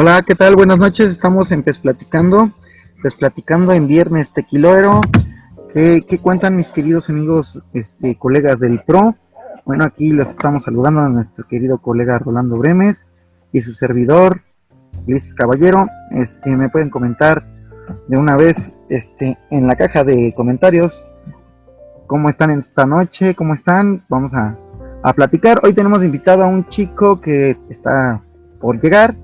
Hola, ¿qué tal? Buenas noches. Estamos en Pes Platicando. Pes Platicando en viernes tequiloero. ¿Qué, ¿Qué, cuentan mis queridos amigos, este, colegas del PRO? Bueno, aquí los estamos saludando a nuestro querido colega Rolando Bremes y su servidor, Luis Caballero. Este, me pueden comentar de una vez este, en la caja de comentarios cómo están esta noche, cómo están. Vamos a, a platicar. Hoy tenemos invitado a un chico que está por llegar.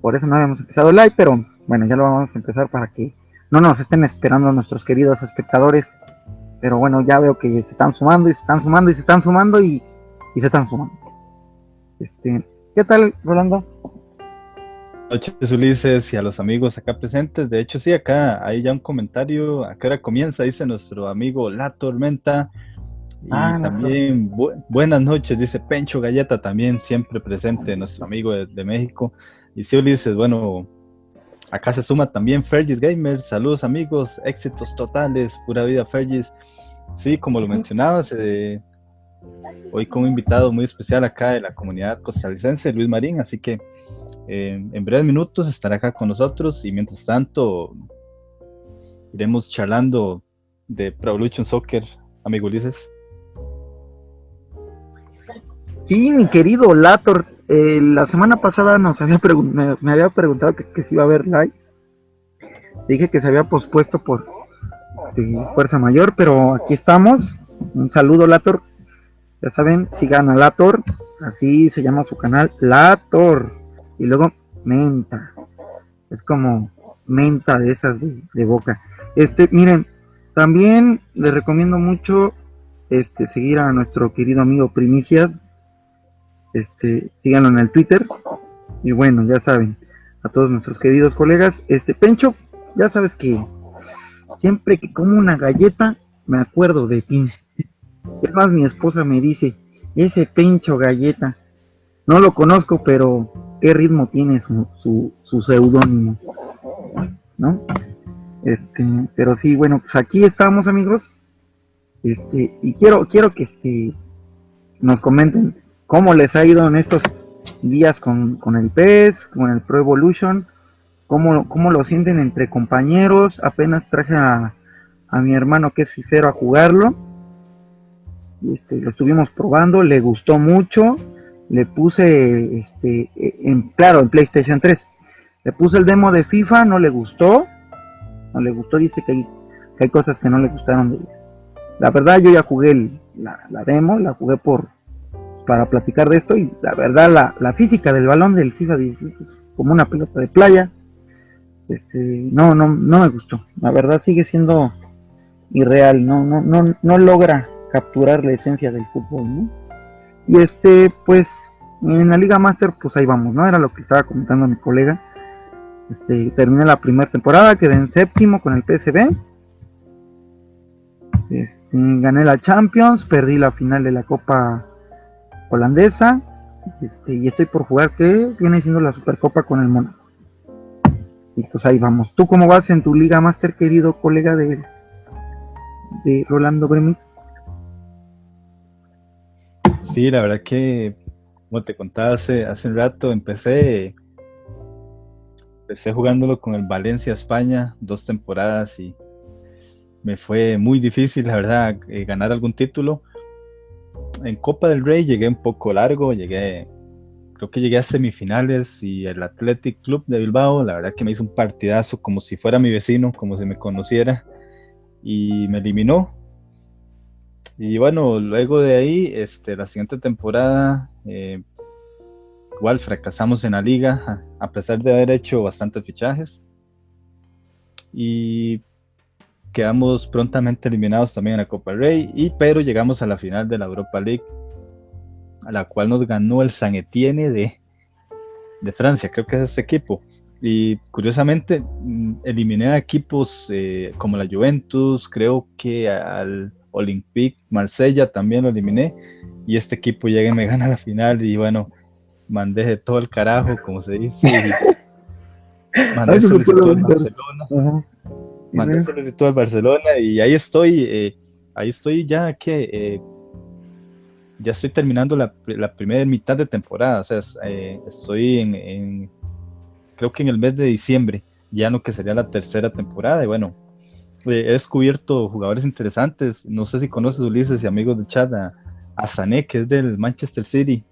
Por eso no habíamos empezado el live, pero bueno, ya lo vamos a empezar para que no nos estén esperando nuestros queridos espectadores. Pero bueno, ya veo que se están sumando y se están sumando y se están sumando y, y se están sumando. Este, ¿qué tal, Rolando? noches Ulises y a los amigos acá presentes. De hecho, sí, acá hay ya un comentario. ¿A qué hora comienza? Dice nuestro amigo La Tormenta. Y ah, también buenas noches, dice Pencho Galleta, también siempre presente, nuestro amigo de, México. Y sí, Ulises, bueno, acá se suma también Fergis Gamer. Saludos amigos, éxitos totales, pura vida Fergis. Sí, como lo mencionabas, eh, hoy con un invitado muy especial acá de la comunidad costarricense, Luis Marín, así que eh, en breves minutos estará acá con nosotros y mientras tanto iremos charlando de Pro Evolution Soccer, amigo Ulises. Sí, mi querido Lator, eh, la semana pasada nos había me, había preguntado que, si iba a haber live. Dije que se había pospuesto por fuerza mayor, pero aquí estamos. Un saludo, Lator. Ya saben, sigan a Lator, así se llama su canal, Lator. Y luego menta. Es como menta de esas de, boca. Este, miren, también les recomiendo mucho este seguir a nuestro querido amigo Primicias. Este, síganlo en el Twitter. Y bueno, ya saben, a todos nuestros queridos colegas, este Pencho, ya sabes que siempre que como una galleta me acuerdo de ti. Es más, mi esposa me dice, ese Pencho galleta. No lo conozco, pero qué ritmo tiene su, su, seudónimo, ¿no? Este, pero sí, bueno, pues aquí estamos amigos. Este, y quiero, quiero que este, nos comenten cómo les ha ido en estos días con, el PES, con el Pro Evolution, cómo, cómo lo sienten entre compañeros. Apenas traje a, a mi hermano que es fifero a jugarlo. Este, lo estuvimos probando, le gustó mucho le puse, este, en, claro, en PlayStation 3, le puse el demo de FIFA, no le gustó, no le gustó, dice que hay, que hay cosas que no le gustaron La verdad yo ya jugué la, demo, la jugué por para platicar de esto y la verdad la, la física del balón del FIFA 17 es como una pelota de playa. Este, no, no, no me gustó. La verdad sigue siendo irreal, no, no, no, no logra capturar la esencia del fútbol, ¿no? Y este, pues, en la Liga Master, pues ahí vamos, ¿no? Era lo que estaba comentando mi colega. Este, terminé la primera temporada, quedé en séptimo con el PSB. Este, gané la Champions, perdí la final de la Copa Holandesa. Este, y estoy por jugar que viene siendo la Supercopa con el Mónaco. Y pues ahí vamos. ¿Tú cómo vas en tu Liga Master, querido colega de, de Rolando Bremis? Sí, la verdad que, como te contaba hace, hace un rato, empecé, empecé jugándolo con el Valencia España, dos temporadas y me fue muy difícil, la verdad, eh, ganar algún título. En Copa del Rey llegué un poco largo, llegué, creo que llegué a semifinales y el Athletic Club de Bilbao, la verdad que me hizo un partidazo como si fuera mi vecino, como si me conociera y me eliminó y bueno, luego de ahí, este, la siguiente temporada, eh, igual fracasamos en la liga, a pesar de haber hecho bastantes fichajes. Y quedamos prontamente eliminados también en la Copa Rey, y, pero llegamos a la final de la Europa League, a la cual nos ganó el San Etienne de, de Francia, creo que es ese equipo. Y curiosamente, mm, eliminé a equipos eh, como la Juventus, creo que al Olympique, Marsella también lo eliminé y este equipo llega y me gana la final y bueno, mandé de todo el carajo, como se dice. mandé al Barcelona. Mandé solicitud al Barcelona y ahí estoy, eh, ahí estoy ya que eh, ya estoy terminando la, primera mitad de temporada, o sea, eh, estoy en, creo que en el mes de diciembre, ya lo que sería la tercera temporada. Y bueno, he descubierto jugadores interesantes. No sé si conoces Ulises y amigos de chat a, a Sané, que es del Manchester City.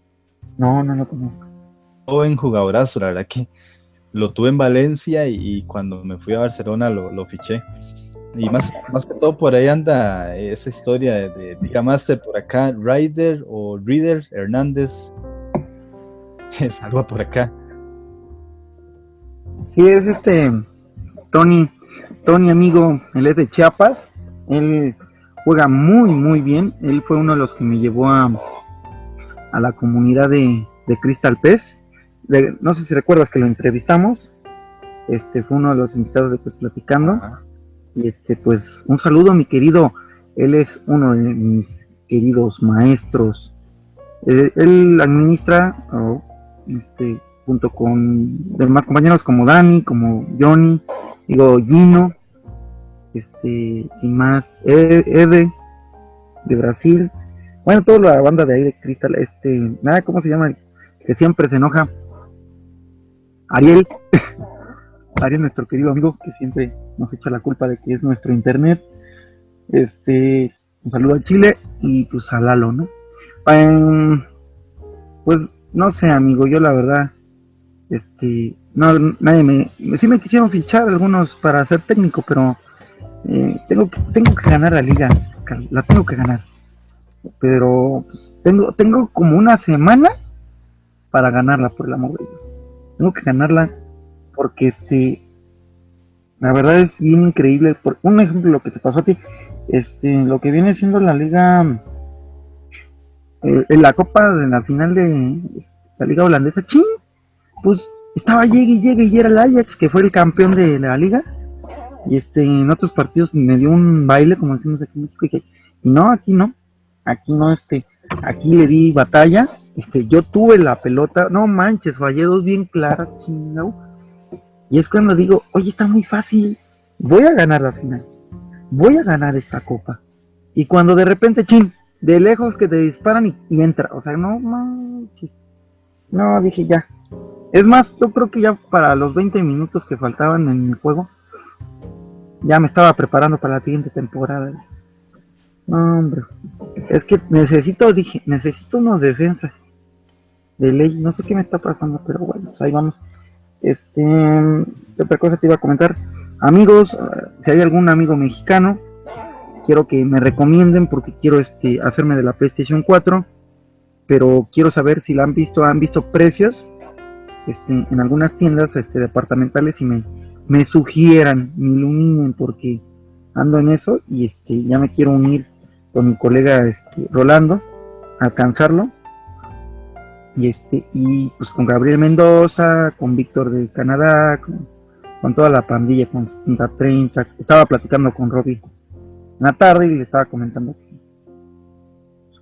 No, no lo conozco. Joven jugadorazo, la verdad que lo tuve en Valencia y, cuando me fui a Barcelona lo, lo, fiché. Y más, más que todo por ahí anda esa historia de, de por acá, Ryder o Reader Hernández. Salva por acá. Sí, es este Tony, Tony amigo, él es de Chiapas, él juega muy muy bien, él fue uno de los que me llevó a, a la comunidad de, de Crystal Pez, no sé si recuerdas que lo entrevistamos, este fue uno de los invitados de pues platicando, y este pues un saludo mi querido, él es uno de mis queridos maestros, eh, él administra, este, junto con demás compañeros como Dani, como Johnny, digo Gino, este, y más Ede de Brasil, bueno, toda la banda de ahí de Cristal, este, nada, ¿cómo se llama? Que siempre se enoja. Ariel, Ariel, nuestro querido amigo, que siempre nos echa la culpa de que es nuestro internet. Este, un saludo a Chile y pues a Lalo, ¿no? Em, pues no sé, amigo, yo la verdad este, no, nadie me, sí me quisieron fichar algunos para ser técnico, pero eh, tengo, que, tengo que ganar la liga, la tengo que ganar. Pero pues, tengo, tengo como una semana para ganarla, por el amor de Dios. Tengo que ganarla porque este, la verdad es bien increíble. Por un ejemplo, lo que te pasó a ti, este, lo que viene siendo la liga, eh, en la copa de la final de la liga holandesa, ching, pues estaba llegue y llegue y era el Ajax, que fue el campeón de la liga. Y este, en otros partidos me dio un baile, como decimos aquí en México, y no, aquí no, aquí no, este, aquí le di batalla, este, yo tuve la pelota, no manches, fallé dos bien claras, chingado. Y es cuando digo, oye, está muy fácil, voy a ganar la final, voy a ganar esta copa. Y cuando de repente, chin, de lejos que te disparan y, entra, o sea, no manches. No, dije ya, es más, yo creo que ya para los 20 minutos que faltaban en el juego, ya me estaba preparando para la siguiente temporada. No, hombre, es que necesito, dije, necesito unos defensas de ley. No sé qué me está pasando, pero bueno, pues ahí vamos. Este, otra cosa te iba a comentar. Amigos, ah, si hay algún amigo mexicano, quiero que me recomienden porque quiero este, hacerme de la PlayStation 4, pero quiero saber si la han visto, han visto precios este, en algunas tiendas este, departamentales y me, me sugieran, me iluminen porque ando en eso y este, ya me quiero unir con mi colega este, Rolando, alcanzarlo. Y este, y pues con Gabriel Mendoza, con Víctor de Canadá, con, toda la pandilla, con 30, estaba platicando con Robbie en la tarde y le estaba comentando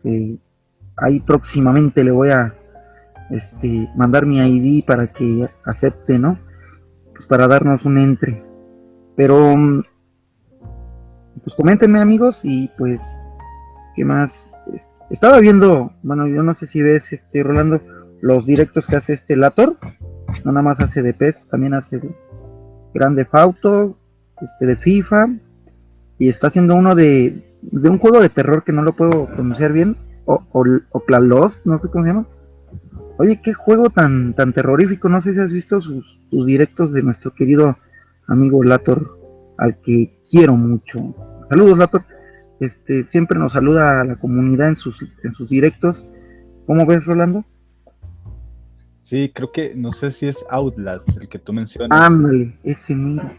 que ahí próximamente le voy a este, mandar mi ID para que acepte, ¿no? Pues para darnos un entre. Pero, mm, pues coméntenme amigos y pues, ¿qué más? Estaba viendo, bueno, yo no sé si ves, este, Rolando, los directos que hace este Lator. No nada más hace de PES, también hace de Grande Fauto, este, de FIFA. Y está haciendo uno de, de un juego de terror que no lo puedo pronunciar bien. O, o, o no sé cómo se llama Oye, qué juego tan, tan terrorífico. No sé si has visto sus, directos de nuestro querido amigo Lator, al que quiero mucho. Saludos, Lator. Este, siempre nos saluda a la comunidad en sus, en sus directos. ¿Cómo ves, Rolando? Sí, creo que, no sé si es Outlast el que tú mencionas. Ándale, ese mismo.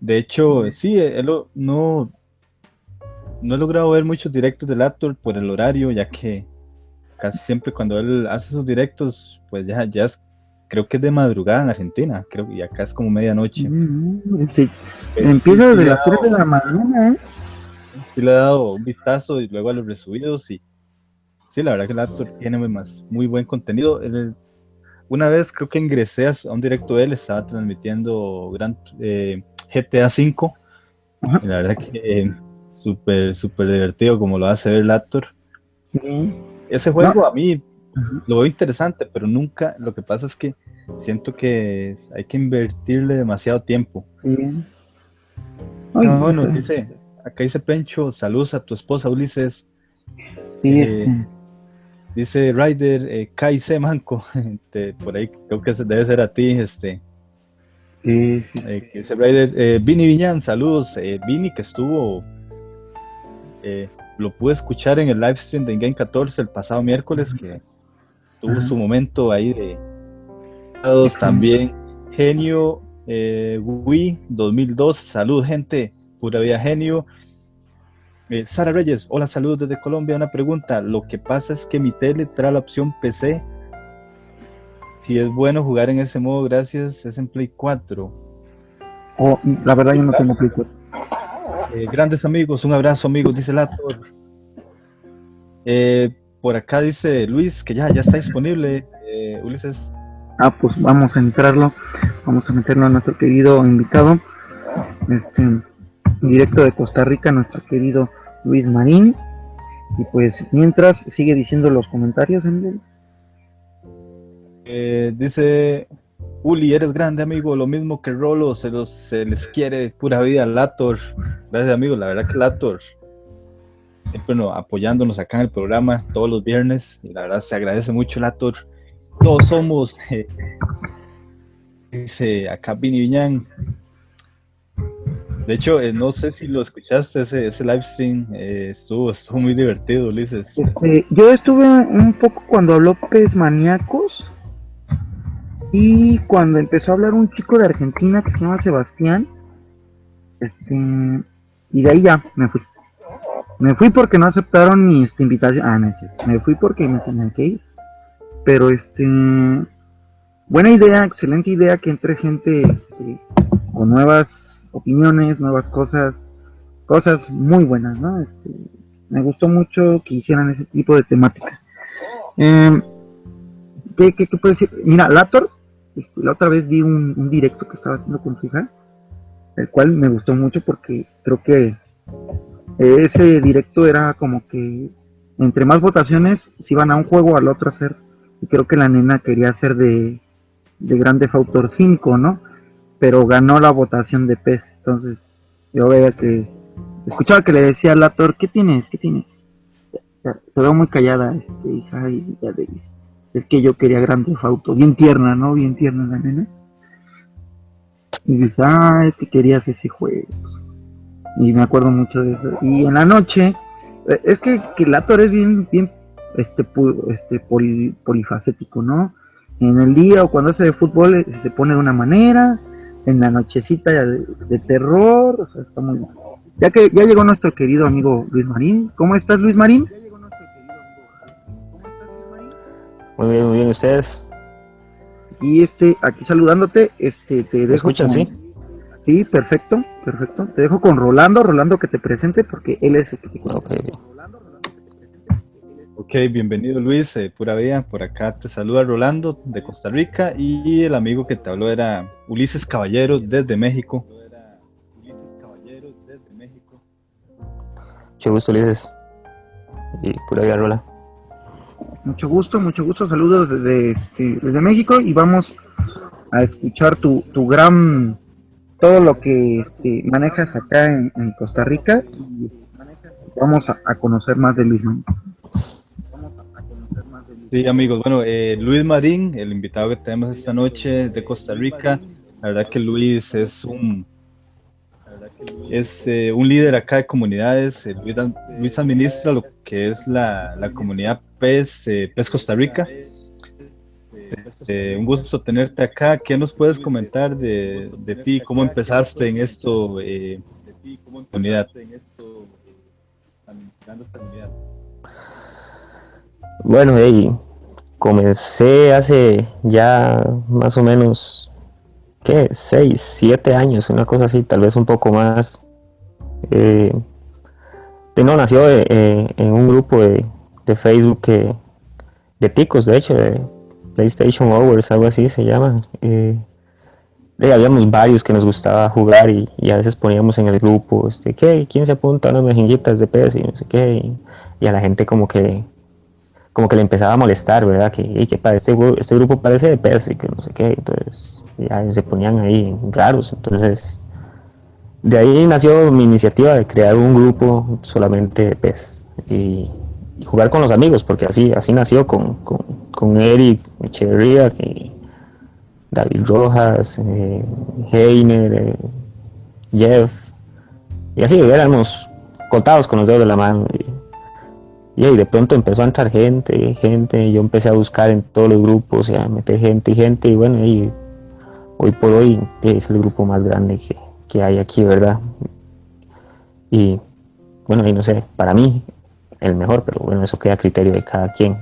De hecho, sí, él no, no he logrado ver muchos directos de Lator por el horario, ya que casi siempre cuando él hace sus directos, pues ya, ya es, creo que es de madrugada en Argentina, creo, y acá es como medianoche. Mm, sí. Empieza desde las 3 de la mañana, ¿eh? Sí le he dado un vistazo y luego a los resubidos y sí, la verdad que el actor tiene muy, más, muy buen contenido. una vez creo que ingresé a, un directo de él, estaba transmitiendo gran, eh, GTA V, y la verdad que eh, súper, súper divertido como lo hace ver el actor. Ese juego a mí lo veo interesante, pero nunca, lo que pasa es que siento que hay que invertirle demasiado tiempo. Bueno, dice, acá dice Pencho, saludos a tu esposa Ulises. Sí, eh, este. Dice Ryder, eh, Manco, por ahí creo que debe ser a ti, este. Sí, eh, dice Ryder, eh, Vini Viñan, saludos. Eh, Vini que estuvo, lo pude escuchar en el live stream de Game 14 el pasado miércoles, que tuvo su momento ahí de también. Genio Wii 2002, salud gente, pura vida genio. Eh, Sara Reyes, hola, saludos desde Colombia. Una pregunta. Lo que pasa es que mi tele trae la opción PC. Si es bueno jugar en ese modo, gracias, es en Play 4. Oh, la verdad, yo no tengo Play 4. Eh, grandes amigos, un abrazo, amigos, dice Lator. Eh, por acá dice Luis que ya, ya está disponible. Ulises. Ah, pues vamos a entrarlo. Vamos a meterlo a nuestro querido invitado. Este, directo de Costa Rica, nuestro querido Luis Marín. Y pues mientras sigue diciendo los comentarios, eh, dice Uli, eres grande amigo, lo mismo que Rolo, se, los, se les quiere pura vida, Lator. Gracias amigo, la verdad que Lator, siempre apoyándonos acá en el programa todos los viernes, y la verdad se agradece mucho Lator. Todos somos, dice acá Vini de hecho, eh, no sé si lo escuchaste, ese, ese live stream eh, estuvo, estuvo muy divertido, Ulises. Este, yo estuve un poco cuando habló Pez Maníacos y cuando empezó a hablar un chico de Argentina que se llama Sebastián. Este, y de ahí ya me fui. Me fui porque no aceptaron mi este, invitación. Ah, no, me fui porque me tenían que ir. Pero este, buena idea, excelente idea que entre gente este, con nuevas opiniones, nuevas cosas, cosas muy buenas, ¿no? Este, me gustó mucho que hicieran ese tipo de temática. Eh, ¿qué, qué, puedo decir? Mira, Lator, este, la otra vez vi un, directo que estaba haciendo con su el cual me gustó mucho porque creo que ese directo era como que entre más votaciones, si iban a un juego al otro hacer, y creo que la nena quería hacer de, de Grande Autor 5, ¿no? Pero ganó la votación de PES. Entonces, yo veía que escuchaba que le decía a Lator, ¿qué tienes? ¿Qué tienes? Se ve muy callada, este, hija, y ya de, es que yo quería Grande Auto, bien tierna, ¿no? Bien tierna la nena. Y dice, ah, es que querías ese juego. Y me acuerdo mucho de eso. Y en la noche, eh, es que, que Lator es bien, bien, este, este polifacético, ¿no? En el día o cuando hace de fútbol eh, se pone de una manera, en la nochecita de, terror, o sea, está muy bueno. Ya que ya llegó nuestro querido amigo Luis Marín. ¿Cómo estás, Luis Marín? Muy bien, muy bien, ustedes. Y este, aquí saludándote, este, te dejo. ¿Me escuchan, sí? Sí, perfecto, perfecto. Te dejo con Rolando, Rolando que te presente porque él es el que te Ok, bienvenido Luis, eh, pura vida. Por acá te saluda Rolando de Costa Rica y el amigo que te habló era Ulises Caballero desde México. Mucho gusto Ulises y pura vida Rola. Mucho gusto, mucho gusto. Saludos desde, este, desde México y vamos a escuchar tu, tu gran todo lo que este, manejas acá en, Costa Rica y vamos a, conocer más de Luis Manuel. Sí, amigos. Bueno, eh, Luis Marín, el invitado que tenemos esta noche de Costa Rica. La verdad que Luis es un es eh, un líder acá de comunidades. Eh, Luis, administra lo que es la, comunidad PES, PES Costa Rica. un gusto tenerte acá. ¿Qué nos puedes comentar de, de ti? ¿Cómo empezaste en esto, eh, comunidad? Bueno, comencé hace ya más o menos, ¿qué? 6, 7 años, una cosa así, tal vez un poco más. Eh, no, nació eh, eh, en un grupo de, Facebook que, de ticos, de hecho, de PlayStation Hours, algo así se llama. Eh, habíamos varios que nos gustaba jugar y, a veces poníamos en el grupo, este, ¿qué? ¿Quién se apunta a unas mejinguitas de pez y no sé qué? y a la gente como que como que le empezaba a molestar, ¿verdad? Que, que para este, este grupo parece de PES y que no sé qué, entonces ya se ponían ahí raros, entonces de ahí nació mi iniciativa de crear un grupo solamente de PES y, jugar con los amigos, porque así, así nació con, con, Eric Echeverría, David Rojas, eh, Heiner, eh, Jeff, y así éramos contados con los dedos de la mano. Y, y, de pronto empezó a entrar gente, gente, yo empecé a buscar en todos los grupos, a meter gente y gente, y bueno, y hoy por hoy es el grupo más grande que, que hay aquí, ¿verdad? Y bueno, y no sé, para mí el mejor, pero bueno, eso queda a criterio de cada quien.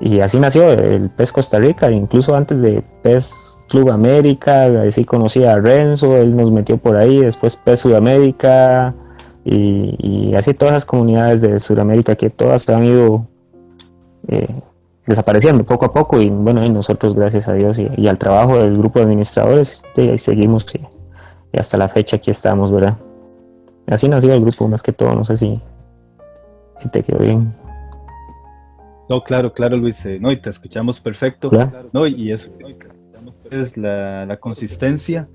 Y así nació el PES Costa Rica, incluso antes de PES Club América, así conocí a Renzo, él nos metió por ahí, después PES Sudamérica, y, así todas las comunidades de Sudamérica que todas se han ido eh, desapareciendo poco a poco, y bueno, y nosotros gracias a Dios y, al trabajo del grupo de administradores, ahí seguimos y, hasta la fecha aquí estamos, ¿verdad? Así nació el grupo más que todo, no sé si, si te quedó bien. No, claro, claro, Luis. Eh, no, y te escuchamos perfecto. No, y eso es la, la, consistencia.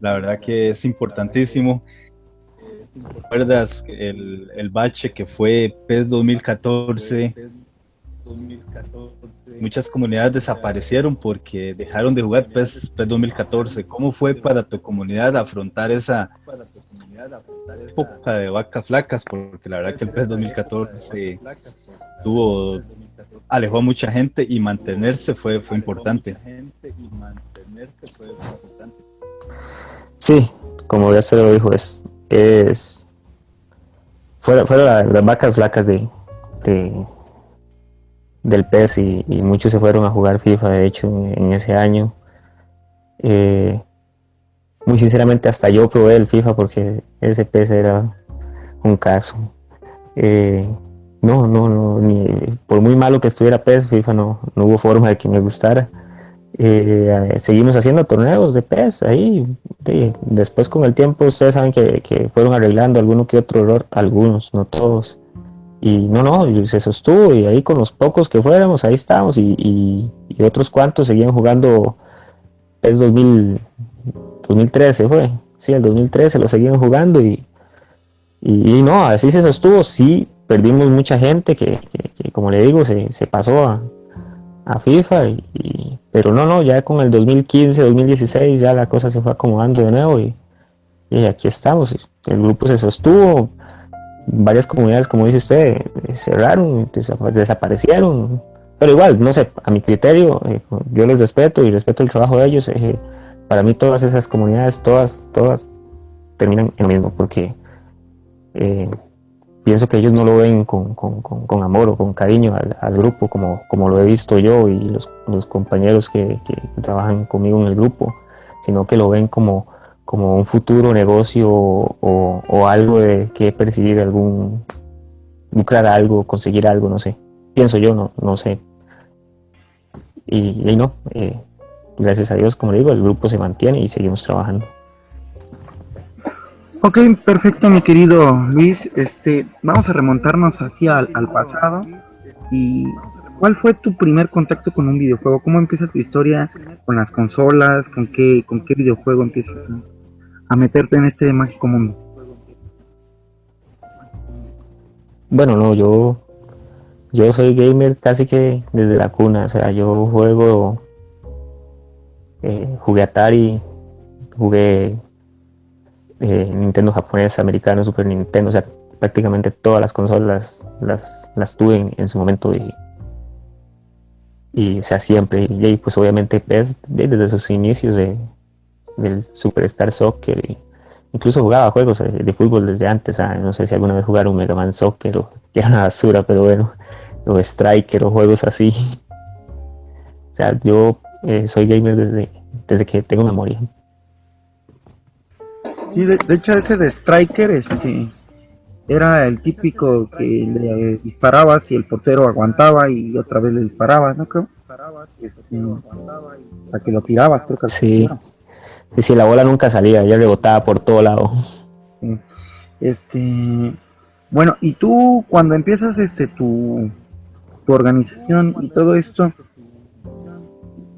La verdad que es importantísimo. ¿Recuerdas el, el bache que fue PES 2014? Muchas comunidades desaparecieron porque dejaron de jugar PES, PES 2014. ¿Cómo fue para tu comunidad afrontar esa época de vacas flacas? Porque la verdad que el PES 2014 tuvo alejó a mucha gente y mantenerse fue, fue importante. Sí, como ya se lo dijo, es, es fueron, las, vacas flacas de, del PES y, muchos se fueron a jugar FIFA, de hecho, en, ese año. Eh, muy sinceramente, hasta yo probé el FIFA porque ese PES era un caso. Eh, no, no, no, ni, por muy malo que estuviera PES, FIFA no, no hubo forma de que me gustara. Eh, seguimos haciendo torneos de PES ahí. después con el tiempo ustedes saben que, fueron arreglando alguno que otro error, algunos, no todos. Y no, no, se sostuvo y ahí con los pocos que fuéramos, ahí estábamos y, otros cuantos seguían jugando PES 2000, 2013 fue. Sí, el 2013 lo seguían jugando y, y, no, así se sostuvo, sí perdimos mucha gente que, como le digo, se, pasó a, FIFA, y, pero no, no, ya con el 2015, 2016 ya la cosa se fue acomodando de nuevo y, aquí estamos. El grupo se sostuvo, varias comunidades, como dice usted, cerraron, desaparecieron, pero igual, no sé, a mi criterio, eh, yo les respeto y respeto el trabajo de ellos. Eh, para mí todas esas comunidades, todas, todas terminan en lo mismo, porque eh, pienso que ellos no lo ven con, amor o con cariño al, grupo como, como lo he visto yo y los, compañeros que, trabajan conmigo en el grupo, sino que lo ven como, como un futuro negocio o, algo de que percibir algún, lucrar algo, conseguir algo, no sé. Pienso yo, no, no sé. Y, no, eh, gracias a Dios, como digo, el grupo se mantiene y seguimos trabajando. Ok, perfecto, mi querido Luis. Este, vamos a remontarnos hacia al, pasado. ¿Y cuál fue tu primer contacto con un videojuego? ¿Cómo empieza tu historia con las consolas? ¿Con qué, con qué videojuego empiezas a, meterte en este mágico mundo? Bueno, no, yo, yo soy gamer casi que desde la cuna. O sea, yo juego, eh, jugué Atari, jugué eh, Nintendo japonés, americano, Super Nintendo, o sea, prácticamente todas las consolas las, las tuve en, su momento y, y, o sea, siempre, y, pues obviamente PES desde sus inicios de, del Superstar Soccer, y incluso jugaba juegos de, fútbol desde antes, ah, no sé si alguna vez jugaron Mega Man Soccer o que era una basura, pero bueno, o Striker o juegos así. O sea, yo eh, soy gamer desde, desde que tengo memoria. Sí, de, hecho ese de Striker, este, era el típico que le disparabas y el portero aguantaba y otra vez le disparabas, ¿no creo? Para que lo tirabas, creo que sí. Y si la bola nunca salía, ya rebotaba por todo lado. Este, bueno, y tú cuando empiezas este tu, tu organización y todo esto,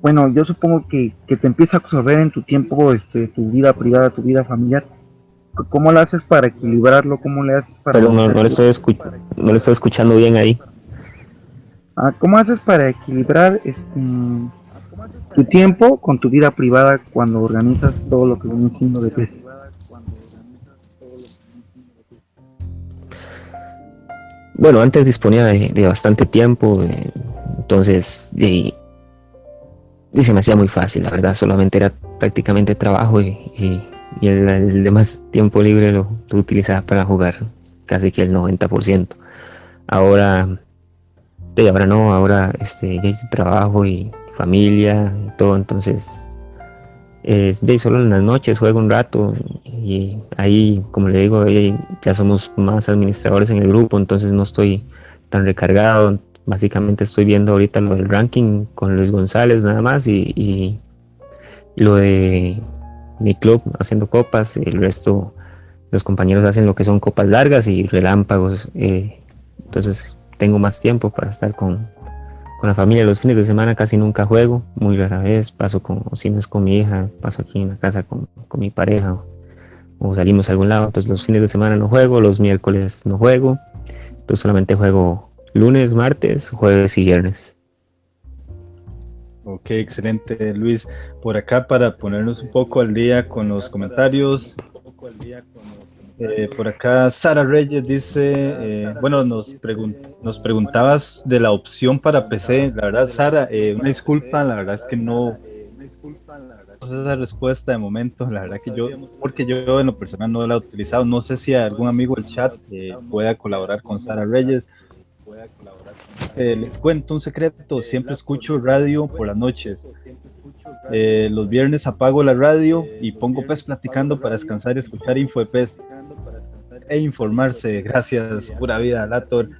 bueno, yo supongo que, que te empieza a absorber en tu tiempo, este, tu vida privada, tu vida familiar. ¿Cómo lo haces para equilibrarlo? ¿Cómo le haces para... Pero no, no, le estoy no le estoy escuchando bien ahí. Ah, ¿Cómo haces para equilibrar este, tu tiempo con tu vida privada cuando organizas todo lo que viene siendo de pez? Bueno, antes disponía de, bastante tiempo, eh, entonces y, se me hacía muy fácil, la verdad, solamente era prácticamente trabajo y, el, demás tiempo libre lo, utilizaba para jugar casi que el 90%. Ahora, de ahora no, ahora este, ya hice trabajo y familia y todo, entonces es de solo en las noches juego un rato y ahí, como le digo, ya somos más administradores en el grupo, entonces no estoy tan recargado. Básicamente estoy viendo ahorita lo del ranking con Luis González nada más y, lo de mi club haciendo copas, el resto los compañeros hacen lo que son copas largas y relámpagos, eh, entonces tengo más tiempo para estar con, con la familia. Los fines de semana casi nunca juego, muy rara vez. Paso con, si no es con mi hija, paso aquí en la casa con, mi pareja o, salimos a algún lado. Entonces los fines de semana no juego, los miércoles no juego. Entonces solamente juego lunes, martes, jueves y viernes. Ok, excelente Luis. Por acá para ponernos un poco al día con los comentarios. Eh, por acá Sara Reyes dice, eh, bueno, nos, nos preguntabas de la opción para PC. La verdad, Sara, eh, una disculpa, la verdad es que no, esa respuesta de momento. La verdad que yo, porque yo en lo personal no la he utilizado. No sé si algún amigo del chat pueda colaborar con Sara Reyes. Les cuento un secreto, siempre escucho radio por las noches. los viernes apago la radio y pongo PES platicando para descansar y escuchar info de PES e informarse. Gracias, pura vida, Lator.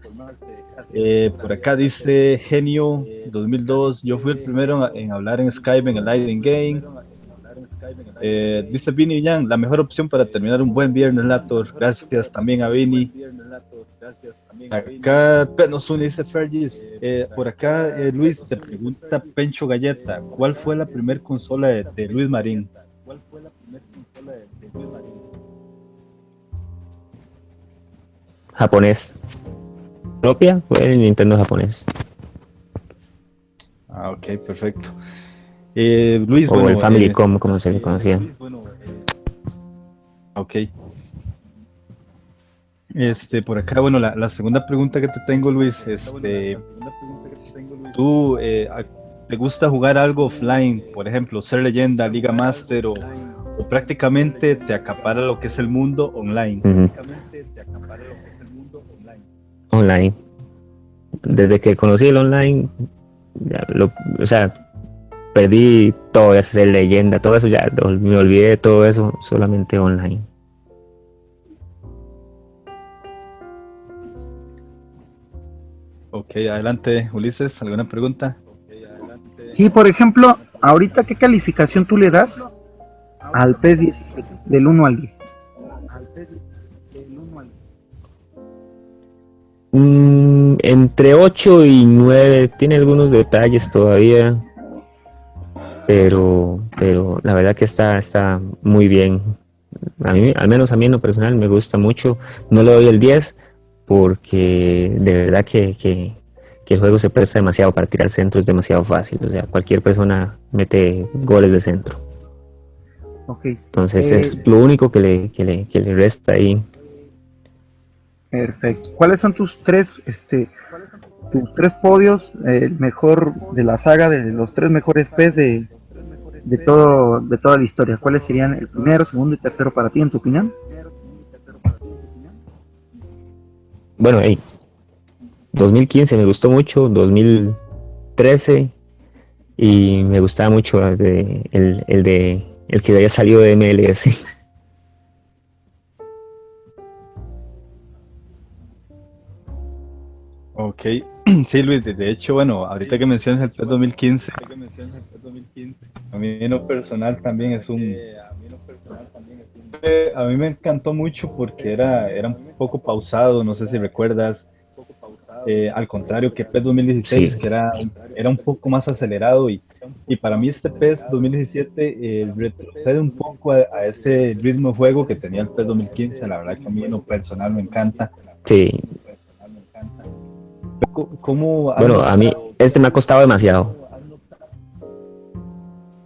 Eh, por acá dice Genio 2002. Yo fui el primero en hablar en Skype en el Lightning Game. Eh, dice Vini Yang, la mejor opción para terminar un buen viernes, Lator. Gracias también a Vini. Acá Penozuni dice Fergis. Eh, por acá Luis te pregunta Pencho Galleta, ¿cuál fue la primera consola de, de Luis Marín? ¿Cuál fue la primera consola de, de Luis Marín? japonés. Propia fue el Nintendo japonés. Ah, ok, perfecto. Eh, Luis, o el Famicom, eh, como se le conocía. ok. Este, por acá, bueno, la, segunda pregunta que te tengo, Luis, este, ¿tú eh, te gusta jugar algo offline? Por ejemplo, ser leyenda, Liga Master o, prácticamente te acapara lo que es el mundo online online. Desde que conocí el online, o sea, perdí todo, esa leyenda, todo eso ya, me olvidé de todo eso, solamente online. Ok, adelante, Ulises, ¿alguna pregunta? Sí, por ejemplo, ahorita, ¿qué calificación tú le das al PES 17, del 1 al 10? Mm, entre 8 y 9, tiene algunos detalles todavía, pero, pero la verdad que está, está muy bien. A mí, al menos a mí en lo personal me gusta mucho. No le doy el 10 porque de verdad que, que, el juego se presta demasiado para tirar centro, es demasiado fácil. O sea, cualquier persona mete goles de centro. Entonces es eh, lo único que le, que le, que le resta ahí Perfecto. ¿Cuáles son tus tres, este, tus tres podios, el mejor de la saga, de los tres mejores PES de, de todo, de toda la historia? ¿Cuáles serían el primero, segundo y tercero para ti, en tu opinión? Bueno, hey, 2015 me gustó mucho, 2013 y me gustaba mucho el de, el, el de el que había salido de MLS. Ok, sí Luis, de hecho, bueno, ahorita que mencionas el PES 2015, a mí en lo personal también es un... Eh, a mí me encantó mucho porque era, era un poco pausado, no sé si recuerdas. eh, al contrario que PES 2016, que era, era un poco más acelerado y, y para mí este PES 2017 eh, retrocede un poco a, ese ritmo de juego que tenía el PES 2015, la verdad que a mí en lo personal me encanta. Sí. ¿Cómo bueno, a mí este me ha costado demasiado.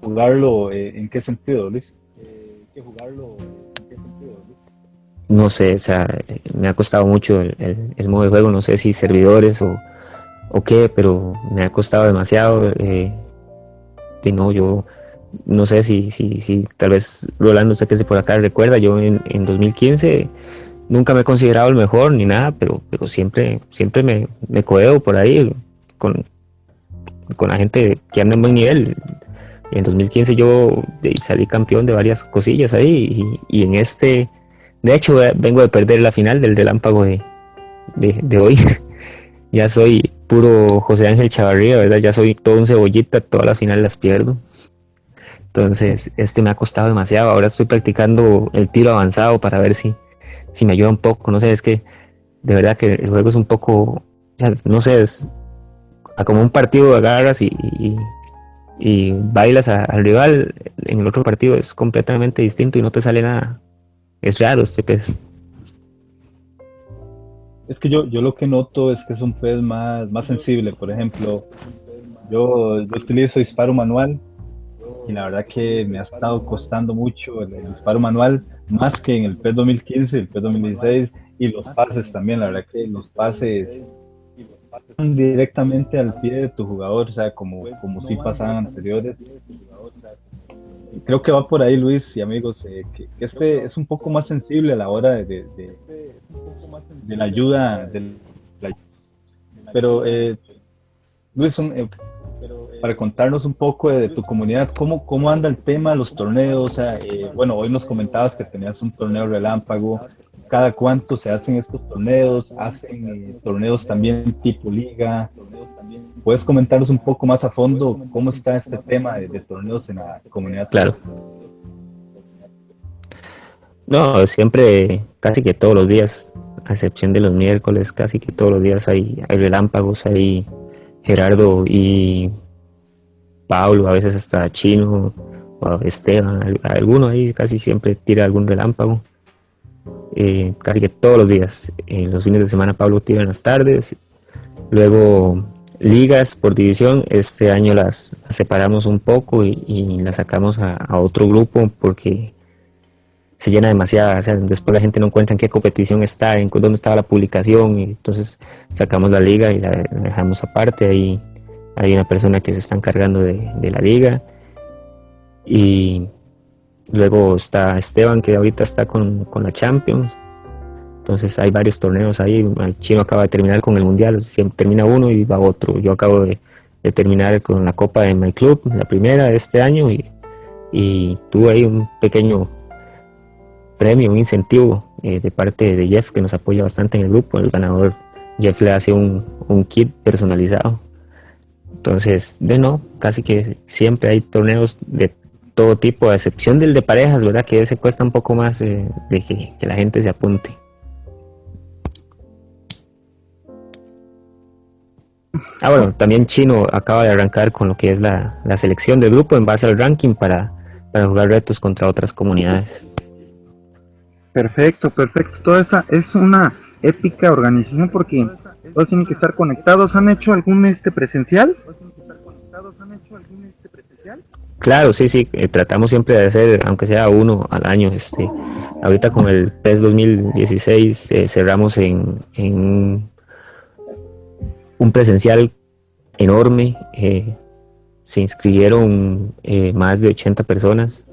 ¿Jugarlo eh, en qué sentido, Luis? jugarlo no sé, o sea, me ha costado mucho el, modo de juego, no sé si servidores o, o qué, pero me ha costado demasiado. Eh, y no, yo no sé si, si, si tal vez Rolando, usted que se por acá recuerda, yo en, en 2015 nunca me he considerado el mejor ni nada, pero, pero siempre, siempre me, me codeo por ahí con, con la gente que anda en buen nivel. En 2015 yo salí campeón de varias cosillas ahí y en este de hecho, vengo de perder la final del relámpago de, de, hoy. ya soy puro José Ángel Chavarría, ¿verdad? Ya soy todo un cebollita, todas las finales las pierdo. Entonces, este me ha costado demasiado. Ahora estoy practicando el tiro avanzado para ver si, si me ayuda un poco. No sé, es que de verdad que el juego es un poco, no sé, es como un partido agarras y, y, bailas al rival. En el otro partido es completamente distinto y no te sale nada. Es raro este pez. Es que yo, yo lo que noto es que es un pez más, más sensible. Por ejemplo, yo, yo utilizo disparo manual y la verdad que me ha estado costando mucho el, disparo manual, más que en el PES 2015, el PES 2016 y los pases también. La verdad que los pases directamente al pie de tu jugador, o sea, como, como si pasaban anteriores creo que va por ahí, Luis y amigos, eh, que, este es un poco más sensible a la hora de, de, la ayuda. pero, eh, Luis, eh, para contarnos un poco de, tu comunidad, ¿cómo, ¿cómo anda el tema de los torneos? bueno, hoy nos comentabas que tenías un torneo relámpago. ¿Cada cuánto se hacen estos torneos? ¿Hacen torneos también tipo liga? ¿Puedes comentarnos un poco más a fondo cómo está este tema de, torneos en la comunidad? Claro. No, siempre, casi que todos los días, a excepción de los miércoles, casi que todos los días hay, hay relámpagos, hay Gerardo y Pablo, a veces hasta Chino, o Esteban, alguno ahí casi siempre tira algún relámpago. Eh, casi que todos los días. En los fines de semana Pablo tira en las tardes. Luego ligas por división, este año las, separamos un poco y, las sacamos a, otro grupo porque se llena demasiado, o sea, después la gente no encuentra en qué competición está, en dónde estaba la publicación, y entonces sacamos la liga y la, dejamos aparte, ahí hay una persona que se está encargando de, la liga y luego está Esteban que ahorita está con, con la Champions entonces hay varios torneos ahí. El chino acaba de terminar con el mundial, siempre termina uno y va otro. Yo acabo de, terminar con la Copa de My Club, la primera de este año, y, y tuve ahí un pequeño premio, un incentivo eh, de parte de Jeff que nos apoya bastante en el grupo. El ganador Jeff le hace un, kit personalizado. Entonces, de no, casi que siempre hay torneos de todo tipo, a excepción del de parejas, ¿verdad? Que ese cuesta un poco más eh, de que la gente se apunte. Ah, bueno, también Chino acaba de arrancar con lo que es la, selección del grupo en base al ranking para, jugar retos contra otras comunidades. Perfecto, perfecto. Toda esta es una épica organización porque todos tienen que estar conectados. ¿Han hecho algún este presencial? Claro, sí, sí, eh, tratamos siempre de hacer, aunque sea uno al año. Este, ahorita con el PES 2016 eh, cerramos en, en un presencial enorme. Eh, se inscribieron eh, más de 80 personas.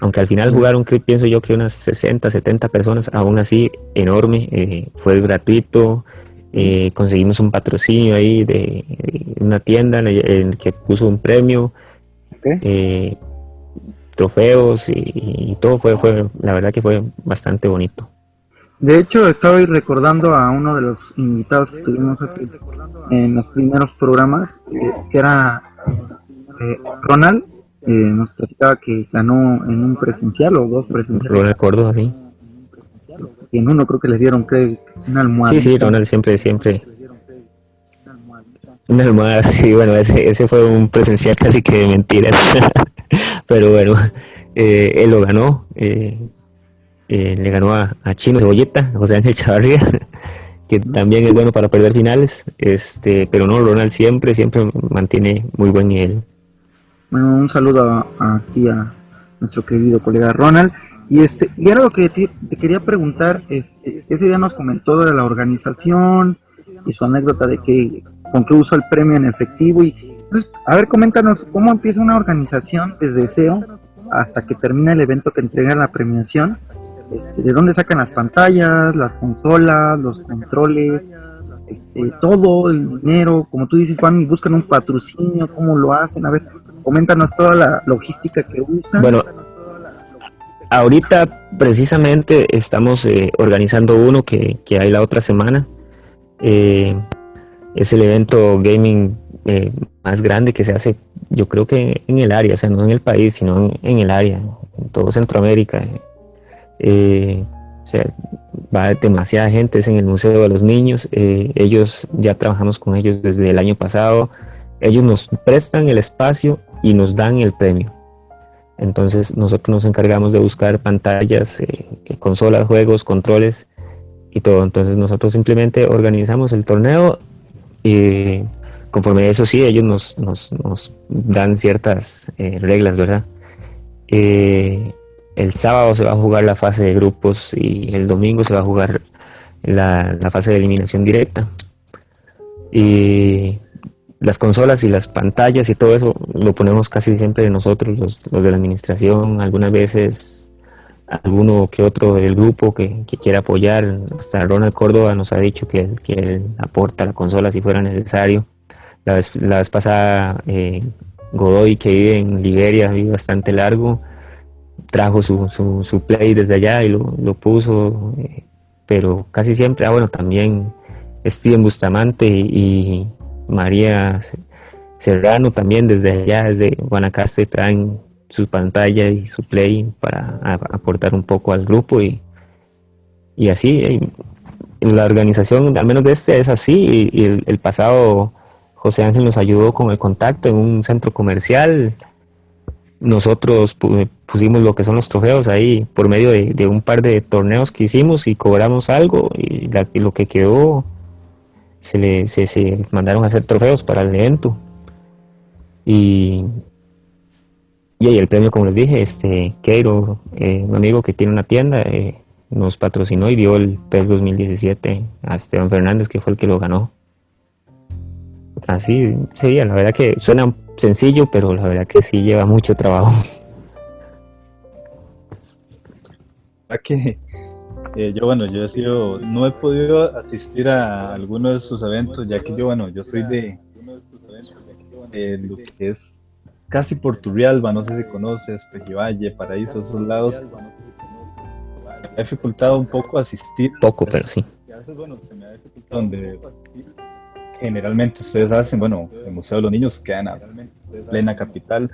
Aunque al final jugaron, pienso yo que unas 60, 70 personas, aún así enorme. Eh, fue gratuito. conseguimos un patrocinio ahí de, una tienda en el que puso un premio. trofeos y, todo fue, fue, la verdad que fue bastante bonito. De hecho, estoy recordando a uno de los invitados que tuvimos en los primeros programas, eh, que era eh, Ronald, eh, nos platicaba que ganó en un presencial o dos presenciales. Ronald Córdoba, sí. Y en uno creo que les dieron una almohada. Sí, sí, Ronald siempre, siempre Una más, sí, bueno, ese, ese fue un presencial casi que de mentiras. Pero bueno, eh, él lo ganó. Eh, eh, le ganó a, a Chino Cebolleta, José Ángel Chavarría, que también es bueno para perder finales. Este, pero no, Ronald siempre, siempre mantiene muy buen nivel. Bueno, un saludo aquí a nuestro querido colega Ronald. Y este, y era lo que te, quería preguntar, este, ese día nos comentó de la organización y su anécdota de que con qué usa el premio en efectivo y pues, a ver, coméntanos cómo empieza una organización desde cero hasta que termina el evento que entrega la premiación. Este, de dónde sacan las pantallas, las consolas, los controles, este, todo el dinero, como tú dices, y buscan un patrocinio, cómo lo hacen, a ver, coméntanos toda la logística que usan. Bueno, ahorita precisamente estamos eh, organizando uno que, que, hay la otra semana. Eh, es el evento gaming eh, más grande que se hace, yo creo que en el área, o sea, no en el país, sino en, el área, en todo Centroamérica. O sea, va demasiada gente, es en el Museo de los Niños. Ellos ya trabajamos con ellos desde el año pasado. Ellos nos prestan el espacio y nos dan el premio. Entonces nosotros nos encargamos de buscar pantallas, consolas, juegos, controles y todo. Entonces nosotros simplemente organizamos el torneo y conforme a eso sí, ellos nos, nos, nos dan ciertas eh, reglas, ¿verdad? Eh, el sábado se va a jugar la fase de grupos y el domingo se va a jugar la, fase de eliminación directa. Y las consolas y las pantallas y todo eso lo ponemos casi siempre nosotros, los, de la administración, algunas veces alguno que otro del grupo que, quiera apoyar, hasta Ronald Córdoba nos ha dicho que, que él aporta la consola si fuera necesario. La vez, pasada, eh, Godoy, que vive en Liberia, vive bastante largo, trajo su, su, play desde allá y lo, lo puso, eh, pero casi siempre, ah, bueno, también Steven Bustamante y, María Serrano también desde allá, desde Guanacaste, traen su pantalla y su play para aportar un poco al grupo y, y así. La organización, al menos de este, es así. Y el pasado José Ángel nos ayudó con el contacto en un centro comercial. Nosotros pusimos lo que son los trofeos ahí por medio de, un par de torneos que hicimos y cobramos algo y, lo que quedó se le se, mandaron a hacer trofeos para el evento. Y, y ahí el premio, como les dije, este Keiro, eh, un amigo que tiene una tienda, eh, nos patrocinó y dio el PES 2017 a Esteban Fernández, que fue el que lo ganó así sería. La verdad que suena sencillo, pero la verdad que sí lleva mucho trabajo. que eh, yo bueno yo he sido no he podido asistir a alguno de sus eventos ya que yo bueno yo soy de, lo que es casi Porturrialba no sé si conoces Pejivalle Paraíso esos lados. Me ha dificultado un poco asistir. Poco pero sí. Donde generalmente ustedes hacen, bueno, el Museo de los Niños queda en plena capital,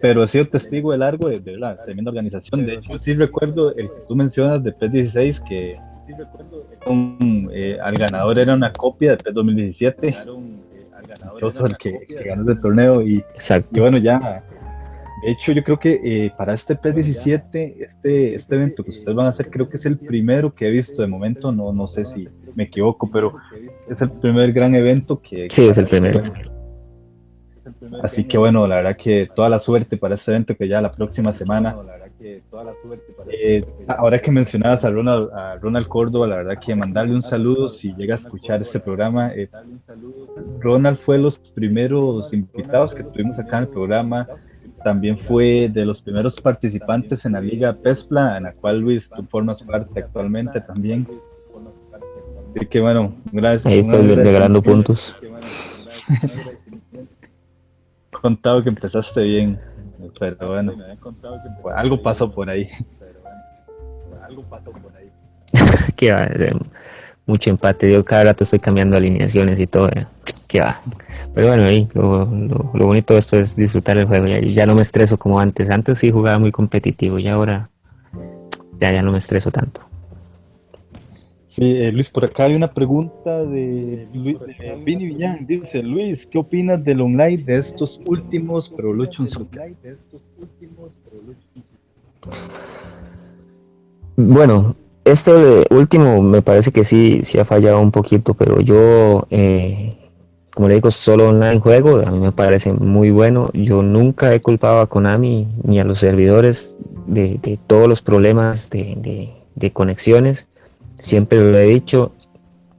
pero he sido testigo de largo de, la tremenda organización. De hecho, sí recuerdo el que tú mencionas de PES 16, que eh, al ganador era una copia de PES 2017, incluso el que, ganó el torneo, y, y bueno, ya. De hecho, yo creo que eh, para este P17, este, este evento que ustedes van a hacer, creo que es el primero que he visto de momento, no, no sé si me equivoco, pero es el primer gran evento que... Sí, es el primero. Así que bueno, la verdad que toda la suerte para este evento que ya la próxima semana. Eh, ahora que mencionabas a Ronald, a Ronald Córdoba, la verdad que mandarle un saludo si llega a escuchar este programa. Eh, Ronald fue los primeros invitados que tuvimos acá en el programa también fue de los primeros participantes en la Liga PESPLA, en la cual Luis tú formas parte actualmente también. Así que bueno, gracias. Ahí estoy regalando puntos. Contado que empezaste bien, pero bueno, algo pasó por ahí. Algo pasó por ahí. que va, mucho empate. Yo cada rato estoy cambiando alineaciones y todo. Eh que va. Pero bueno, ahí lo, bonito de esto es disfrutar el juego. Ya, ya no me estreso como antes. Antes sí jugaba muy competitivo y ahora ya, ya no me estreso tanto. Eh, Luis, por acá hay una pregunta de, Luis, de Vini Villán. Dice, Luis, ¿qué opinas del online de estos últimos Pro Evolution Soccer? Bueno, esto último me parece que sí, sí ha fallado un poquito, pero yo, eh, como le digo, solo online juego, a mí me parece muy bueno. Yo nunca he culpado a Konami ni a los servidores de, todos los problemas de, conexiones. Siempre lo he dicho,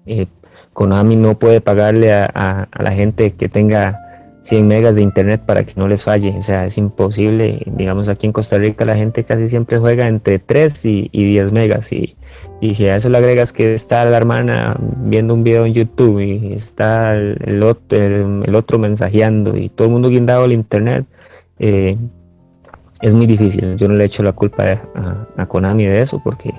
eh, Konami no puede pagarle a la gente que tenga 100 megas de internet para que no les falle. O sea, es imposible. Digamos, aquí en Costa Rica la gente casi siempre juega entre 3 y, 10 megas. Y, y, si a eso le agregas que está la hermana viendo un video en YouTube y está el, otro, el, otro mensajeando y todo el mundo guindado al internet, eh, es muy difícil. Yo no le echo la culpa a, Konami de eso porque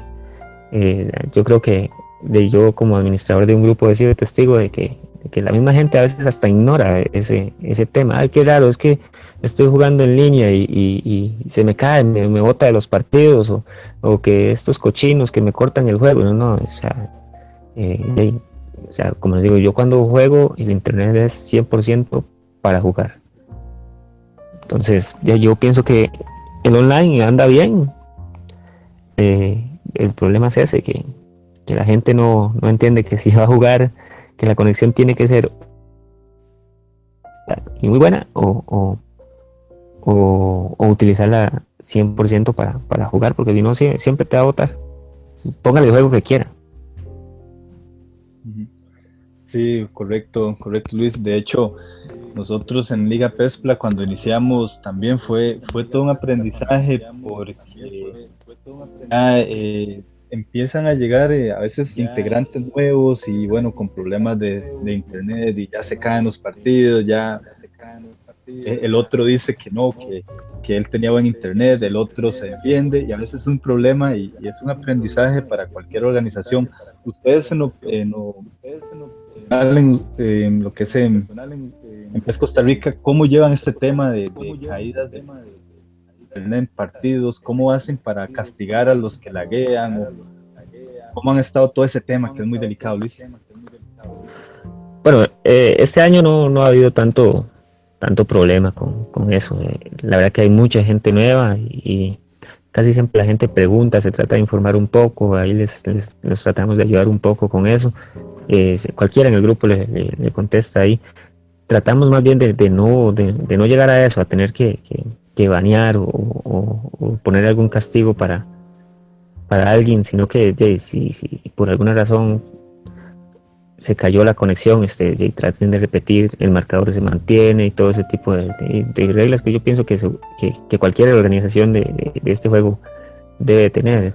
eh, yo creo que de yo como administrador de un grupo he sido testigo de que la misma gente a veces hasta ignora ese, ese tema. Ay, qué raro, es que estoy jugando en línea y, se me cae, me, me, bota de los partidos, o, o, que estos cochinos que me cortan el juego. No, no, o sea, eh, o sea, como les digo, yo cuando juego, el internet es 100% para jugar. Entonces, ya yo pienso que el online anda bien. Eh, el problema es ese, que, que la gente no, no entiende que si va a jugar que la conexión tiene que ser muy buena o, o, utilizarla 100% para, para jugar, porque si no, siempre te va a botar. Póngale el juego que quiera. Sí, correcto, correcto Luis. De hecho, nosotros en Liga Pespla cuando iniciamos también fue, fue todo un aprendizaje porque eh, empiezan a llegar eh, a veces integrantes nuevos y bueno, con problemas de, internet y ya se caen los partidos, ya eh, el otro dice que no, que, que, él tenía buen internet, el otro se defiende y a veces es un problema y, es un aprendizaje para cualquier organización. Ustedes en lo, en lo, que es en, en Costa Rica, ¿cómo llevan este tema de, de caídas de, en partidos, cómo hacen para castigar a los que laguean, cómo han estado todo ese tema que es muy delicado, Luis. Bueno, eh, este año no, ha habido tanto, tanto problema con, eso. Eh, la verdad que hay mucha gente nueva y, casi siempre la gente pregunta, se trata de informar un poco, ahí les, tratamos de ayudar un poco con eso. Eh, cualquiera en el grupo le, contesta ahí. Tratamos más bien de, no, de, no llegar a eso, a tener que, que banear o, poner algún castigo para, para alguien, sino que si, si, por alguna razón se cayó la conexión, este, traten de repetir, el marcador se mantiene y todo ese tipo de, reglas que yo pienso que, que, cualquier organización de, este juego debe tener.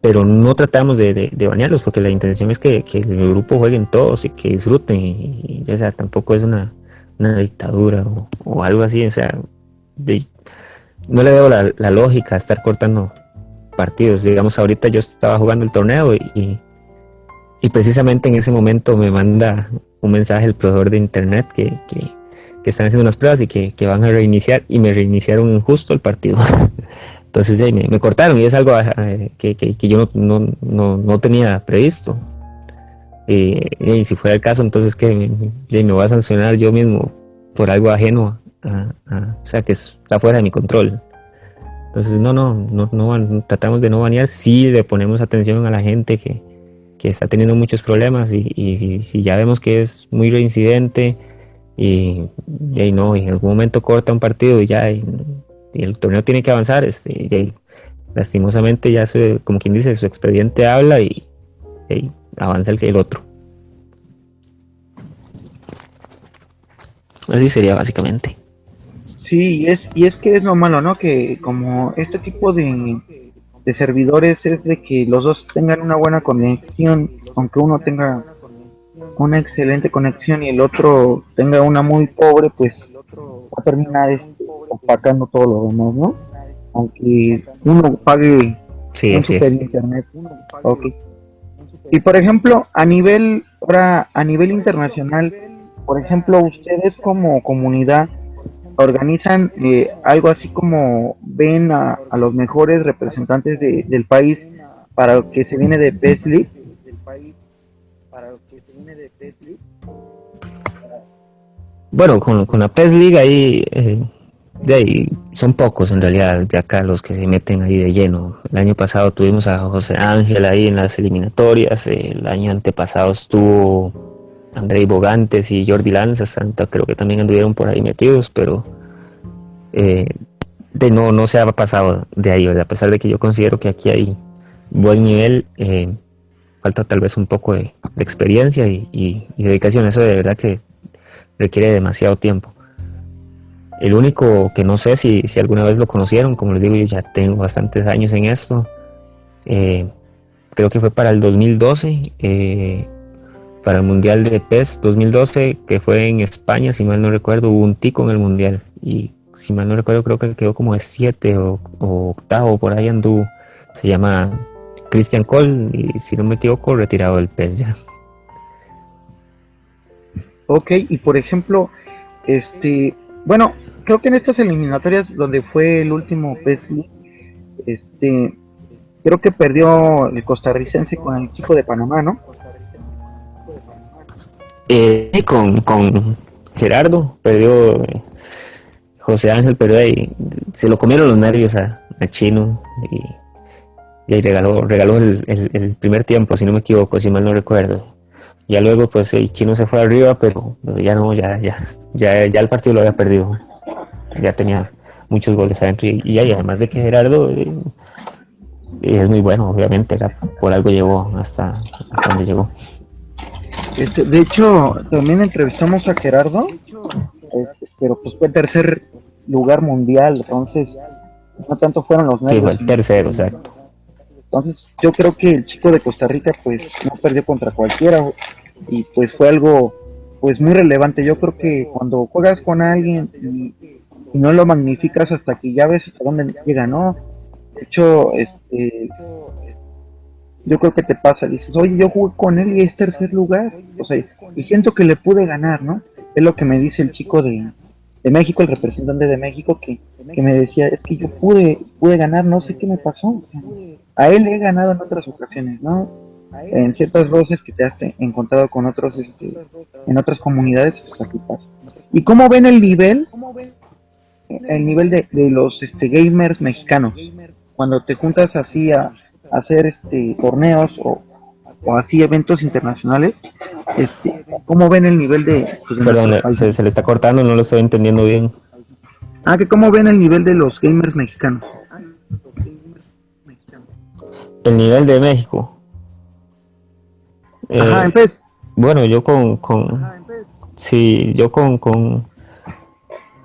Pero no tratamos de, banearlos porque la intención es que, el grupo jueguen todos y que disfruten y, ya sea, tampoco es una, dictadura o, algo así, o sea, no le veo la, lógica a estar cortando partidos. Digamos, ahorita yo estaba jugando el torneo y, y, precisamente en ese momento me manda un mensaje el proveedor de internet que, que, están haciendo unas pruebas y que, van a reiniciar y me reiniciaron justo el partido. Entonces me, cortaron y es algo eh, que, yo no, no, no, tenía previsto. Y, si fuera el caso, entonces que me, me voy a sancionar yo mismo por algo ajeno o sea, que está fuera de mi control. Entonces, no, no, no, no, tratamos de no banear, sí le ponemos atención a la gente que, que está teniendo muchos problemas y, y si, ya vemos que es muy reincidente y, y, no, en algún momento corta un partido y ya y, el torneo tiene que avanzar, este, lastimosamente ya como quien dice, su expediente habla y, avanza el, el otro. Así sería básicamente. Sí, y es, y es que es lo malo, ¿no? Que como este tipo de, de servidores es de que los dos tengan una buena conexión, aunque uno tenga una excelente conexión y el otro tenga una muy pobre, pues va a terminar este, opacando todo lo demás, ¿no? Aunque uno pague sí, un super internet. Okay. Y por ejemplo, a nivel, ahora a nivel internacional, por ejemplo, ustedes como comunidad, organizan eh, algo así como ven a, los mejores representantes del país para que se viene de Best Bueno, con, con la PES League ahí, eh, de ahí son pocos en realidad de acá los que se meten ahí de lleno. El año pasado tuvimos a José Ángel ahí en las eliminatorias, el año antepasado estuvo Andrei Bogantes y Jordi Lanza Santa, creo que también anduvieron por ahí metidos, pero eh, no, no se ha pasado de ahí, a pesar de que yo considero que aquí hay buen nivel, eh, falta tal vez un poco de, experiencia y, dedicación, eso de verdad que requiere demasiado tiempo. El único que no sé si, si alguna vez lo conocieron, como les digo, yo ya tengo bastantes años en esto. Eh, creo que fue para el 2012, eh, para el Mundial de PES 2012, que fue en España, si mal no recuerdo, hubo un tico en el Mundial. Y si mal no recuerdo, creo que quedó como de 7 o, octavo, por ahí anduvo. Se llama Christian Cole, y si no me equivoco, retirado del PES ya. Ok, y por ejemplo, este, bueno, creo que en estas eliminatorias donde fue el último PES este, creo que perdió el costarricense con el chico de Panamá, ¿no? Eh, con, con Gerardo, perdió eh, José Ángel, pero ahí se lo comieron los nervios a, Chino y, ahí regaló, regaló el, el, primer tiempo, si no me equivoco, si mal no recuerdo. Ya luego, pues el chino se fue arriba, pero, ya no, ya, ya, ya, ya el partido lo había perdido. Ya tenía muchos goles adentro. Y, además de que Gerardo eh, es muy bueno, obviamente, por algo llegó hasta, hasta donde llegó. Este, de hecho, también entrevistamos a Gerardo, este, pero pues fue tercer lugar mundial, entonces no tanto fueron los nervios. Sí, fue el tercero, exacto. Entonces, yo creo que el chico de Costa Rica pues no perdió contra cualquiera y pues fue algo pues muy relevante. Yo creo que cuando juegas con alguien y, no lo magnificas hasta que ya ves hasta dónde llega, ¿no? De hecho, este yo creo que te pasa, dices, oye, yo jugué con él y es tercer lugar, o sea, y siento que le pude ganar, ¿no? Es lo que me dice el chico de, de México, el representante de México, que, que me decía, es que yo pude, pude ganar, no sé qué me pasó. A él he ganado en otras ocasiones, ¿no? En ciertas roces que te has encontrado con otros, este, en otras comunidades, pues aquí pasa. ¿Y cómo ven el nivel? El nivel de, de los este, gamers mexicanos. Cuando te juntas así a, hacer este torneos o, o así eventos internacionales, este, ¿cómo ven el nivel de... Pues, Perdón, se, se, le está cortando, no lo estoy entendiendo bien. Ah, que cómo ven el nivel de los gamers mexicanos. El nivel de México. Ajá, eh, Bueno, yo con... con sí, yo con... con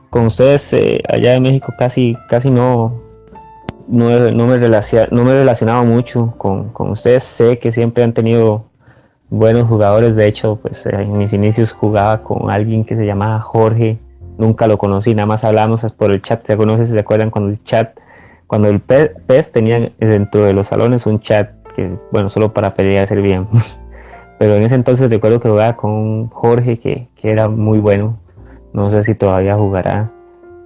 con ustedes eh, allá en México casi casi no no, me, no me he relacionado mucho con, ustedes. Sé que siempre han tenido buenos jugadores. De hecho, pues en mis inicios jugaba con alguien que se llamaba Jorge. Nunca lo conocí, nada más hablamos por el chat. ¿Se conoce? Si se acuerdan cuando el chat, cuando el PES tenía dentro de los salones un chat que, bueno, solo para pelear servían. Pero en ese entonces recuerdo que jugaba con Jorge, que, que era muy bueno. No sé si todavía jugará.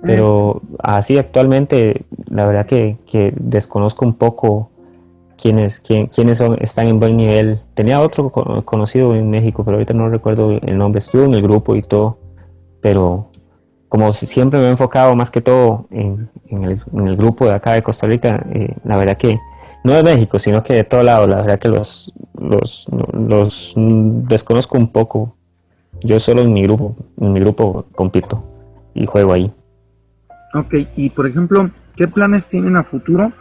Pero así actualmente, la verdad que, desconozco un poco quiénes, quién, quiénes son, están en buen nivel. Tenía otro conocido en México, pero ahorita no recuerdo el nombre. Estuvo en el grupo y todo, pero como siempre me he enfocado más que todo en, el, grupo de acá de Costa Rica, eh, la verdad que no de México, sino que de todo lado, la verdad que los, los, los desconozco un poco. Yo solo en mi grupo, en mi grupo compito y juego ahí. Ok, y por ejemplo, ¿qué planes tienen a futuro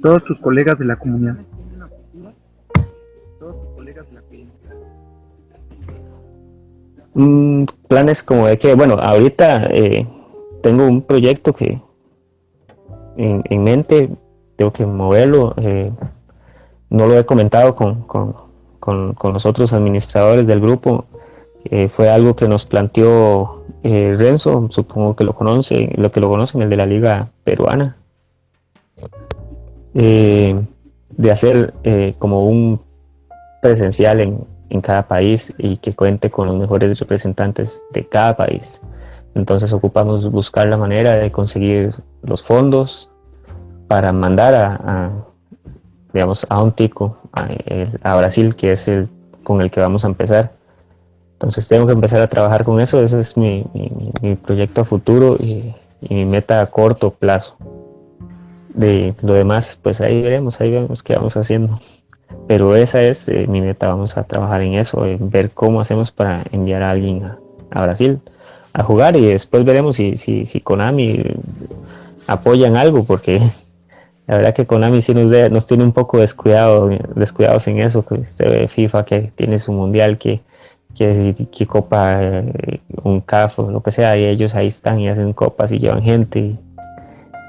todos tus colegas de la comunidad? Mm, planes como de que, bueno, ahorita eh, tengo un proyecto que en, mente, tengo que moverlo. Eh, no lo he comentado con, con, con, los otros administradores del grupo. Eh, fue algo que nos planteó eh, Renzo, supongo que lo conocen, lo que lo conocen, el de la liga peruana, eh, de hacer eh, como un presencial en, en, cada país y que cuente con los mejores representantes de cada país. Entonces ocupamos buscar la manera de conseguir los fondos para mandar a, digamos, a un tico a, a Brasil, que es el con el que vamos a empezar Entonces tengo que empezar a trabajar con eso, ese es mi, proyecto a futuro y, mi meta a corto plazo. De lo demás, pues ahí veremos, ahí vemos qué vamos haciendo. Pero esa es eh, mi meta, vamos a trabajar en eso, en ver cómo hacemos para enviar a alguien a, Brasil a jugar y después veremos si, si, si Konami apoyan algo, porque la verdad que Konami sí nos, nos tiene un poco descuidado, descuidados en eso, que usted ve FIFA que tiene su mundial, que, que, que copa eh, un CAF o lo que sea, y ellos ahí están y hacen copas y llevan gente.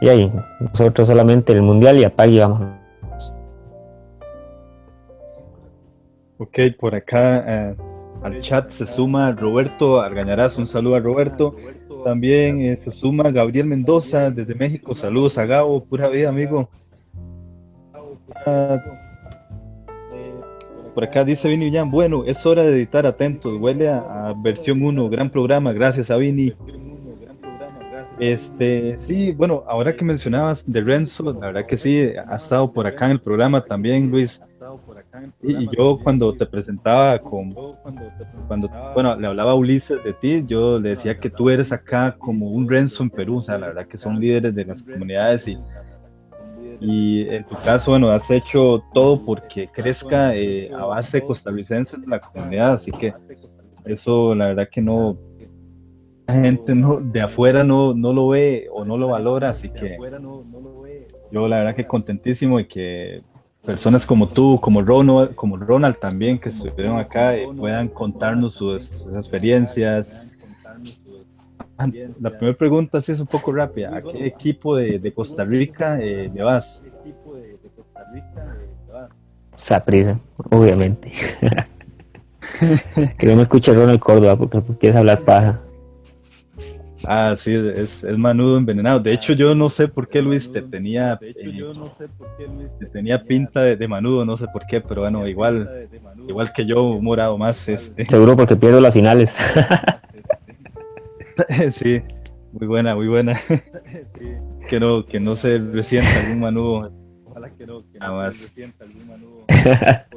Y, ahí, nosotros solamente el mundial y apague y vamos. Ok, por acá eh, al chat se suma Roberto Argañarás, un saludo a Roberto. También eh, se suma Gabriel Mendoza desde México. Saludos a Gabo, pura vida, amigo. Por acá dice Vini Villán, bueno, es hora de editar atentos, huele a, versión 1, gran programa, gracias a Vini. Este, sí, bueno, ahora que mencionabas de Renzo, la verdad que sí, ha estado por acá en el programa también, Luis. Y, yo cuando te presentaba con, cuando, bueno, le hablaba a Ulises de ti, yo le decía que tú eres acá como un Renzo en Perú, o sea, la verdad que son líderes de las comunidades y, y en tu caso, bueno, has hecho todo porque crezca eh, a base de costarricenses de la comunidad, así que eso la verdad que no, la gente no, de afuera no, no lo ve o no lo valora, así que yo la verdad que contentísimo y que personas como tú, como Ronald, como Ronald también, que estuvieron acá, y puedan contarnos sus, experiencias. La primera pregunta sí es un poco rápida. ¿A qué equipo de, Costa Rica eh, le vas? Saprisa, obviamente. que no me escuche Ronald Córdoba porque empieza a hablar paja. Ah, sí, es, el manudo envenenado. De hecho, yo no sé por qué Luis te tenía, te tenía pinta de, manudo, no sé por qué, pero bueno, igual, igual que yo, morado más. Este. Seguro porque pierdo las finales. sí, muy buena, muy buena. que no, que no se resienta algún manudo. Ojalá que no, que no se resienta algún manudo.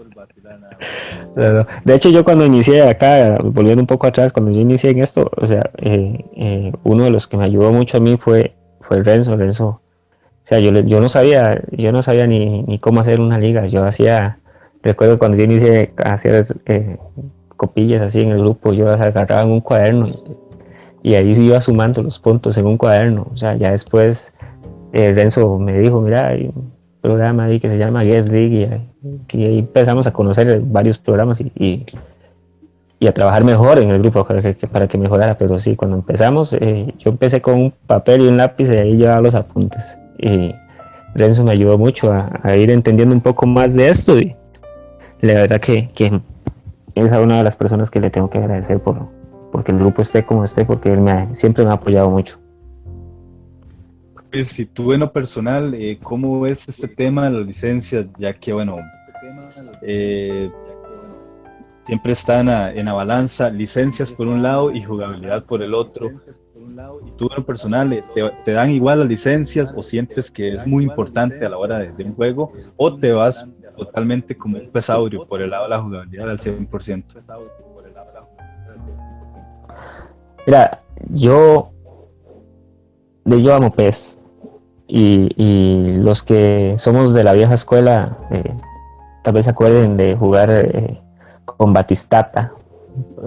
De hecho, yo cuando inicié acá, volviendo un poco atrás, cuando yo inicié en esto, o sea, eh, eh, uno de los que me ayudó mucho a mí fue, fue Renzo. Renzo. O sea, yo, yo no sabía, yo no sabía ni, ni cómo hacer una liga. Yo hacía, recuerdo cuando yo inicié a hacer eh, copillas así en el grupo, yo agarraba en un cuaderno y, y ahí iba sumando los puntos en un cuaderno. O sea, ya después Renzo me dijo, mira, programa ahí que se llama Guest League y, ahí empezamos a conocer varios programas y, y, a trabajar mejor en el grupo para que, para que mejorara. Pero sí, cuando empezamos, eh, yo empecé con un papel y un lápiz y ahí llevaba los apuntes. Y Renzo me ayudó mucho a, ir entendiendo un poco más de esto y la verdad que, que es una de las personas que le tengo que agradecer por porque el grupo esté como esté, porque él me siempre me ha apoyado mucho si tú en lo personal, eh, ¿cómo ves este tema de las licencias? Ya que, bueno, eh, siempre están en la balanza licencias por un lado y jugabilidad por el otro. ¿Tú en lo personal eh, te, dan igual las licencias o sientes que es muy importante a la hora de, un juego o te vas totalmente como un pesaurio por el lado de la jugabilidad al 100%? Mira, yo yo amo PES y, los que somos de la vieja escuela eh, tal vez se acuerden de jugar eh, con Batistata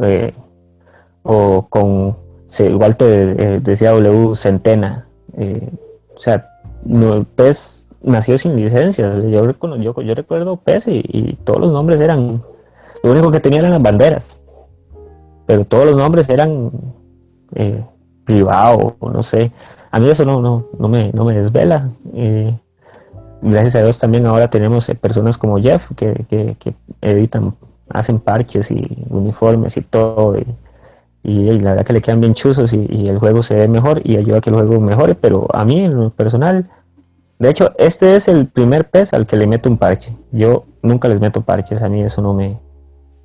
eh, o con igual te decía W Centena o sea PES nació sin licencias yo, yo, yo recuerdo PES y, todos los nombres eran lo único que tenían eran las banderas pero todos los nombres eran privados o no sé a mí eso no, no, no, me, no me desvela. gracias a Dios también ahora tenemos eh, personas como Jeff que, que, editan, hacen parches y uniformes y todo. Y, la verdad que le quedan bien chuzos y, el juego se ve mejor y ayuda a que el juego mejore. Pero a mí en lo personal, de hecho, este es el primer pez al que le meto un parche. Yo nunca les meto parches, a mí eso no me,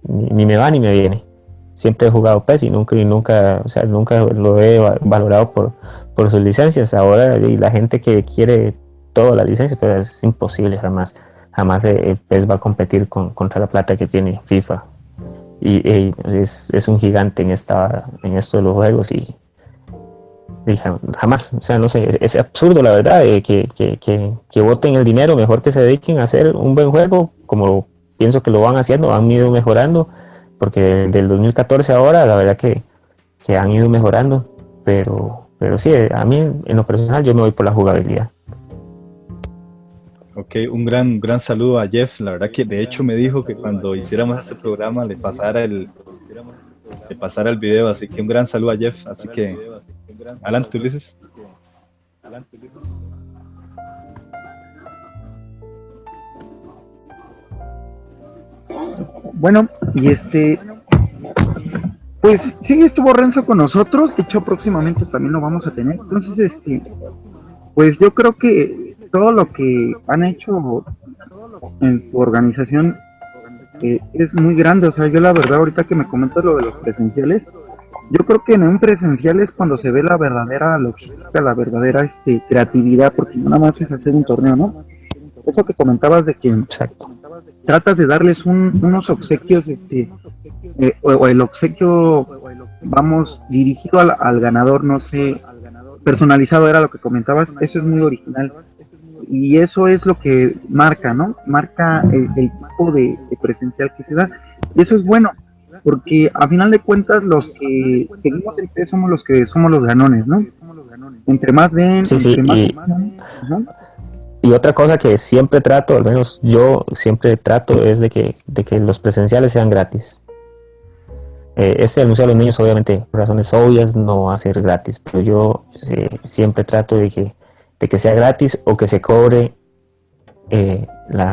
ni me va ni me viene siempre he jugado PES y nunca, y nunca, o sea, nunca lo he valorado por, por sus licencias. Ahora y la gente que quiere todas las licencias, pues es imposible jamás. Jamás el PES va a competir con, contra la plata que tiene FIFA. y, es, un gigante en esta en esto de los juegos y, jamás, o sea, no sé, es, absurdo la verdad que, que, que, que, voten el dinero, mejor que se dediquen a hacer un buen juego, como pienso que lo van haciendo, han ido mejorando, porque del 2014 ahora la verdad que, que han ido mejorando, pero, pero sí, a mí en lo personal yo me voy por la jugabilidad. Ok, un gran, gran saludo a Jeff. La verdad que de hecho me dijo que cuando hiciéramos este programa le pasara el, le pasara el video, así que un gran saludo a Jeff. Así que, Alan, tú dices. Bueno, y este, pues sí estuvo Renzo con nosotros, de hecho próximamente también lo vamos a tener. Entonces, este, pues yo creo que todo lo que han hecho en tu organización eh, es muy grande. O sea, yo la verdad, ahorita que me comentas lo de los presenciales, yo creo que en un presencial es cuando se ve la verdadera logística, la verdadera este, creatividad, porque nada más es hacer un torneo, ¿no? Eso que comentabas de que tratas de darles unos obsequios, este, eh, o, el obsequio, vamos, dirigido al, al ganador, no sé, personalizado era lo que comentabas, eso es muy original y eso es lo que marca, ¿no? Marca el, tipo de, presencial que se da. Y eso es bueno, porque a final de cuentas los que seguimos el somos los que somos los ganones, ¿no? Entre más den, entre más... Y, otra cosa que siempre trato, al menos yo siempre trato, es de que, de que los presenciales sean gratis. Eh, este anuncio a los niños, obviamente, por razones obvias, no va a ser gratis, pero yo eh, siempre trato de que de que sea gratis o que se cobre eh,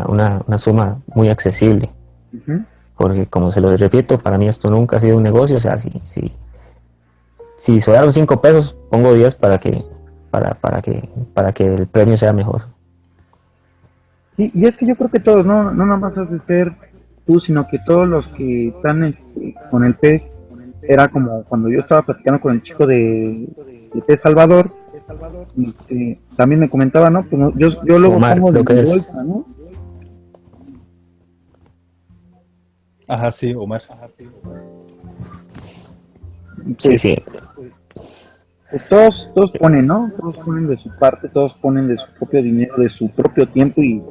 una, suma muy accesible. Porque como se lo repito, para mí esto nunca ha sido un negocio. O sea, si, si, si sobraron 5 pesos, pongo 10 para que, para, para, que, para que el premio sea mejor. Y, y es que yo creo que todos, no, no nada más has de ser tú, sino que todos los que están este, con el pez, era como cuando yo estaba platicando con el chico de, de Pez Salvador, y, este, también me comentaba, ¿no? Pues yo, yo luego pongo de mi bolsa, ¿no? Ajá, sí, Omar. sí, sí. Pues, todos, todos ponen, ¿no? Todos ponen de su parte, todos ponen de su propio dinero, de su propio tiempo y,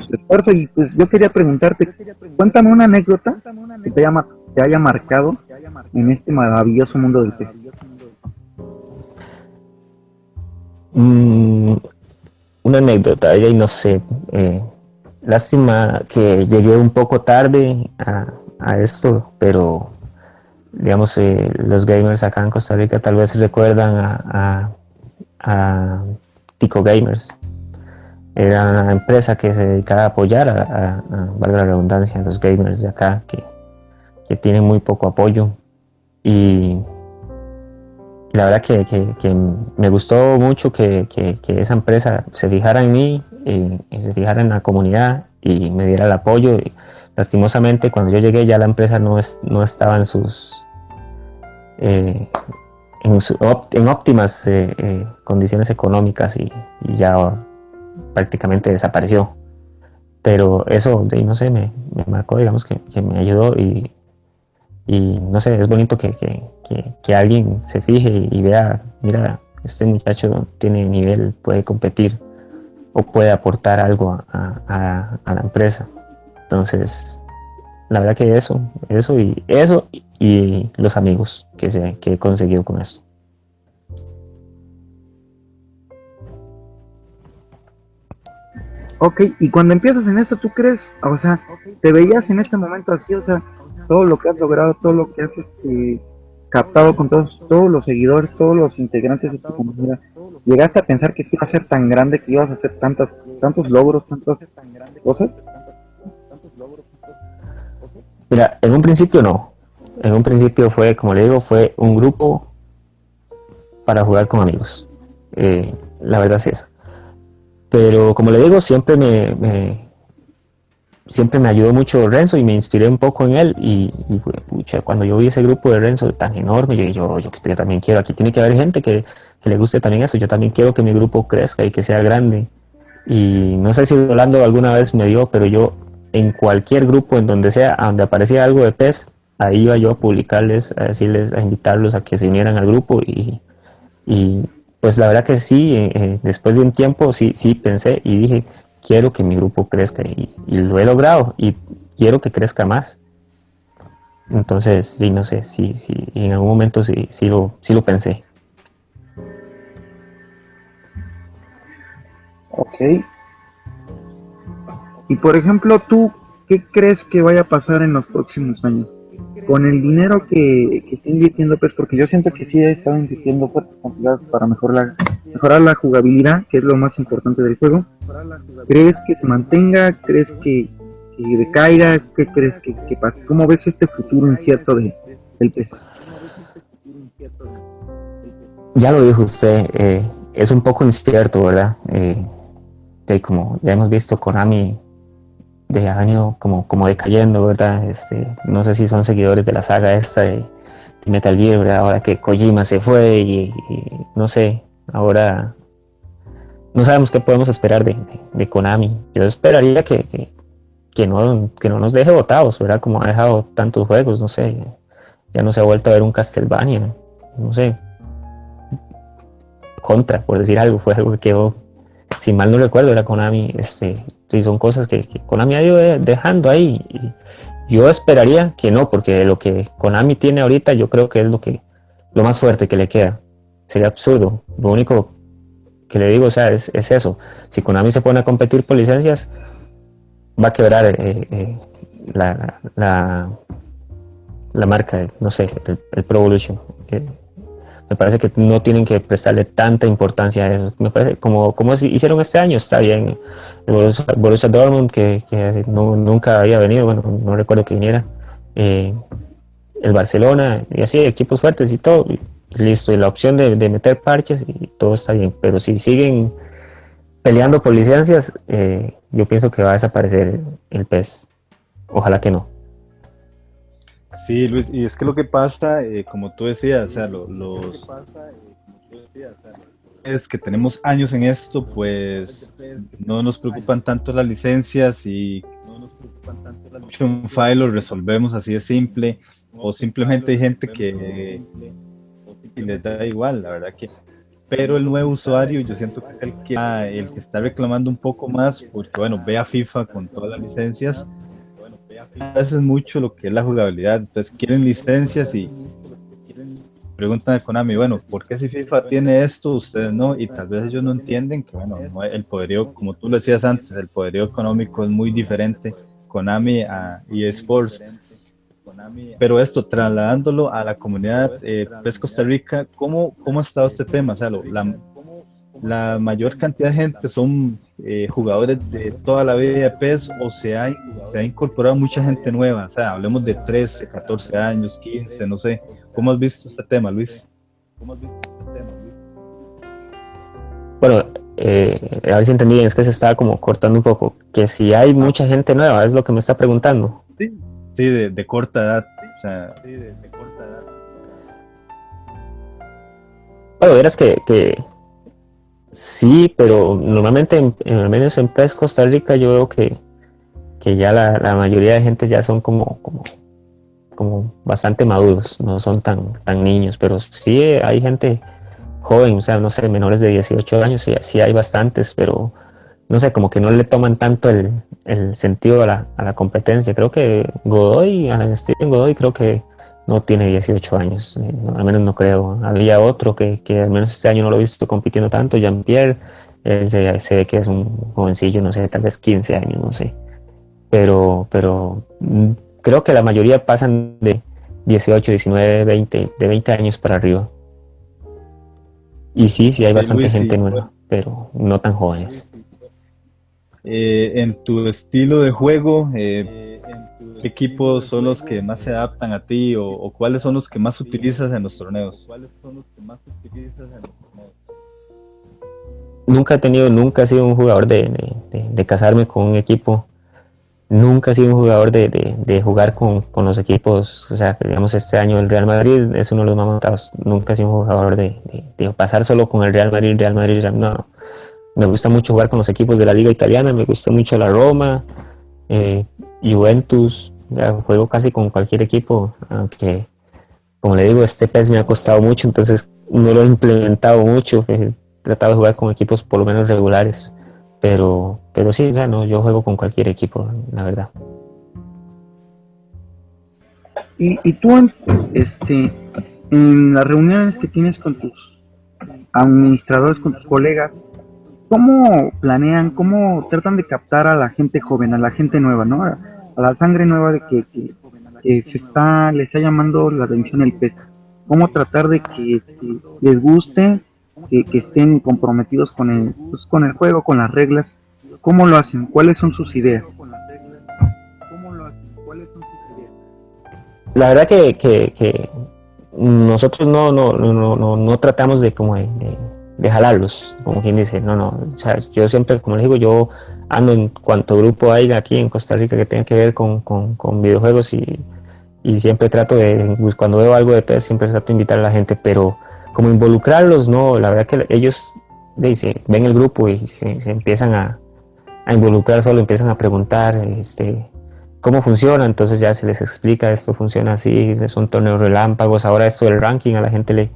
su esfuerzo. Y pues yo quería preguntarte, cuéntame una anécdota que te haya, marcado en este maravilloso mundo del pez. Mm, una anécdota, y no sé. Eh, lástima que llegué un poco tarde a, esto, pero digamos, eh, los gamers acá en Costa Rica tal vez recuerdan a, Tico Gamers. Era una empresa que se dedicaba a apoyar a, valga la redundancia, a los gamers de acá que, que tienen muy poco apoyo. Y la verdad que, me gustó mucho que, esa empresa se fijara en mí y, se fijara en la comunidad y me diera el apoyo. lastimosamente, cuando yo llegué ya la empresa no, no estaba en sus... Eh, en, óptimas eh, eh, condiciones económicas y, ya prácticamente desapareció. Pero eso, no sé, me, marcó, digamos, que, me ayudó y, no sé, es bonito que, que, alguien se fije y vea, mira, este muchacho tiene nivel, puede competir o puede aportar algo a, la empresa. Entonces, la verdad que eso, eso y eso y los amigos que, se, que he conseguido con esto. Ok, y cuando empiezas en eso, ¿tú crees, o sea, te veías en este momento así, o sea, todo lo que has logrado, todo lo que has este, captado con todos, todos los seguidores, todos los integrantes de tu comunidad, ¿llegaste a pensar que sí iba a ser tan grande, que ibas a hacer tantas, tantos logros, tantas cosas? Mira, en un principio no. En un principio fue, como le digo, fue un grupo para jugar con amigos. Eh, la verdad es eso. Pero como le digo, siempre me, siempre me ayudó mucho Renzo y me inspiré un poco en él y, cuando yo vi ese grupo de Renzo tan enorme, yo, yo, yo, yo también quiero, aquí tiene que haber gente que, le guste también eso, yo también quiero que mi grupo crezca y que sea grande. Y no sé si Rolando alguna vez me dio, pero yo en cualquier grupo, en donde sea, donde aparecía algo de pez, ahí iba yo a publicarles, a decirles, a invitarlos a que se unieran al grupo y, pues la verdad que sí, eh, después de un tiempo sí, sí pensé y dije, quiero que mi grupo crezca y, lo he logrado y quiero que crezca más. Entonces, sí, no sé, sí, sí, en algún momento sí, sí, lo, sí lo pensé. Ok. Y por ejemplo, ¿tú qué crees que vaya a pasar en los próximos años? Con el dinero que, que está invirtiendo, pues porque yo siento que sí he estado invirtiendo fuertes cantidades para mejorar, mejorar la jugabilidad, que es lo más importante del juego. ¿Crees que se mantenga? ¿Crees que, que decaiga? ¿Qué crees que, que pase? ¿Cómo ves este futuro incierto de, del PC? Ya lo dijo usted, eh, es un poco incierto, ¿verdad? Eh, como ya hemos visto, Konami de año como, como decayendo, ¿verdad? Este, no sé si son seguidores de la saga esta de, Metal Gear, ¿verdad? Ahora que Kojima se fue y, no sé, ahora no sabemos qué podemos esperar de, de, Konami. Yo esperaría que, que, no, que no nos deje votados, ¿verdad? Como ha dejado tantos juegos, no sé. Ya no se ha vuelto a ver un Castlevania, no sé. Contra, por decir algo, fue algo que quedó si mal no recuerdo, era Konami, este, y son cosas que, Konami ha ido dejando ahí. yo esperaría que no, porque lo que Konami tiene ahorita yo creo que es lo que lo más fuerte que le queda. Sería absurdo. Lo único que le digo, o sea, es, eso. Si Konami se pone a competir por licencias, va a quebrar eh, eh, la, la, marca, no sé, el, Pro Evolution. Eh, me parece que no tienen que prestarle tanta importancia a eso. Me parece, como, como hicieron este año, está bien. El Borussia, Dortmund, que, nunca había venido, bueno, no recuerdo que viniera. Eh, el Barcelona, y así, equipos fuertes y todo. listo, y la opción de, meter parches y todo está bien. Pero si siguen peleando por licencias, eh, yo pienso que va a desaparecer el PES. Ojalá que no. Sí, Luis, y es que lo que pasa, eh, como tú decías, o sea, los es que tenemos años en esto, pues no nos preocupan tanto las licencias y un file lo resolvemos así de simple, o simplemente hay gente que les da igual, la verdad que pero el nuevo usuario yo siento que es el que, el que está reclamando un poco más porque bueno ve a FIFA con todas las licencias veces mucho lo que es la jugabilidad. Entonces quieren licencias y preguntan a Konami, bueno, ¿por qué si FIFA tiene esto, ustedes no? Y tal vez ellos no entienden que, bueno, el poderío, como tú lo decías antes, el poderío económico es muy diferente Konami a eSports. Pero esto, trasladándolo a la comunidad eh, PES Costa Rica, ¿cómo, ¿cómo ha estado este tema? O sea, la, la mayor cantidad de gente son eh, jugadores de toda la vida de PES o se ha, se ha incorporado mucha gente nueva, o sea, hablemos de 13, 14 años, 15, no sé. ¿Cómo has visto este tema, Luis? ¿Cómo has visto este tema, Luis? Bueno, eh, a ver si entendí bien, es que se estaba como cortando un poco, que si hay mucha gente nueva, es lo que me está preguntando. Sí, sí de, corta edad, o sea, sí, de, corta edad. Bueno, verás que, que Sí, pero normalmente, en, al menos en PES Costa Rica, yo veo que, ya la, mayoría de gente ya son como, como, como bastante maduros, no son tan, tan niños, pero sí hay gente joven, o sea, no sé, menores de 18 años, sí, sí hay bastantes, pero no sé, como que no le toman tanto el, sentido a la, a la, competencia. Creo que Godoy, Steven Godoy, creo que no tiene 18 años, eh, al menos no creo. Había otro que, al menos este año no lo he visto compitiendo tanto, Jean-Pierre, se, ve que es un jovencillo, no sé, tal vez 15 años, no sé. Pero, pero mm, creo que la mayoría pasan de 18, 19, 20, de 20 años para arriba. Y sí, sí hay bastante gente nueva, pero no tan jóvenes. Eh, en tu estilo de juego, eh, ¿Qué equipos son los que más se adaptan a ti o, cuáles son los que más utilizas en los torneos? Nunca he tenido, nunca he sido un jugador de, casarme con un equipo. Nunca he sido un jugador de, jugar con, los equipos. O sea, digamos, este año el Real Madrid es uno de los más montados. Nunca he sido un jugador de, pasar solo con el Real Madrid, Real Madrid, Real No, me gusta mucho jugar con los equipos de la Liga Italiana. Me gusta mucho la Roma, eh, Juventus, juego casi con cualquier equipo, aunque como le digo, este PES me ha costado mucho, entonces no lo he implementado mucho, he tratado de jugar con equipos por lo menos regulares, pero, pero sí, no, yo juego con cualquier equipo, la verdad. Y, y tú, este, en las reuniones que tienes con tus administradores, con tus colegas, ¿cómo planean, cómo tratan de captar a la gente joven, a la gente nueva, ¿no? A, la sangre nueva de que, se está, le está llamando la atención el pez. ¿Cómo tratar de que este, les guste, que, estén comprometidos con el, pues, con el juego, con las reglas? ¿Cómo lo hacen? ¿Cuáles son sus ideas? La verdad que, que, nosotros no, no, no, no, no tratamos de como de de jalarlos, como quien dice, no, no, o sea, yo siempre, como les digo, yo ando en cuanto grupo hay aquí en Costa Rica que tenga que ver con, con, con videojuegos y, y, siempre trato de, pues, cuando veo algo de PES, siempre trato de invitar a la gente, pero como involucrarlos, no, la verdad que ellos dice, ven el grupo y se, se empiezan a, a, involucrar solo, empiezan a preguntar este, cómo funciona, entonces ya se les explica, esto funciona así, son torneos relámpagos, ahora esto del ranking a la gente le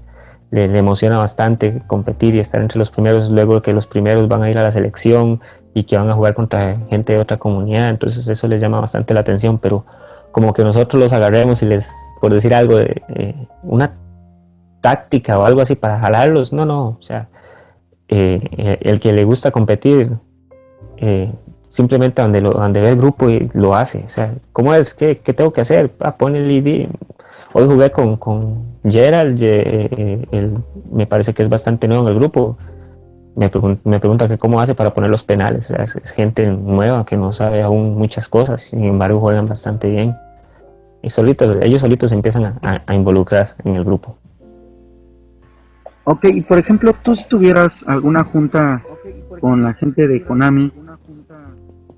le, emociona bastante competir y estar entre los primeros, luego de que los primeros van a ir a la selección y que van a jugar contra gente de otra comunidad, entonces eso les llama bastante la atención, pero como que nosotros los agarremos y les, por decir algo, de, una táctica o algo así para jalarlos, no, no, o sea, eh, el que le gusta competir, eh, simplemente donde, lo, donde ve el grupo y lo hace, o sea, ¿cómo es? ¿Qué, qué tengo que hacer? Ah, pon el ID, Hoy jugué con, con Gerald, eh, me parece que es bastante nuevo en el grupo. Me, me pregunta que cómo hace para poner los penales. es, gente nueva que no sabe aún muchas cosas, sin embargo juegan bastante bien. Y solitos, ellos solitos empiezan a, involucrar en el grupo. Ok, y por ejemplo, tú si tuvieras alguna junta con la gente de Konami,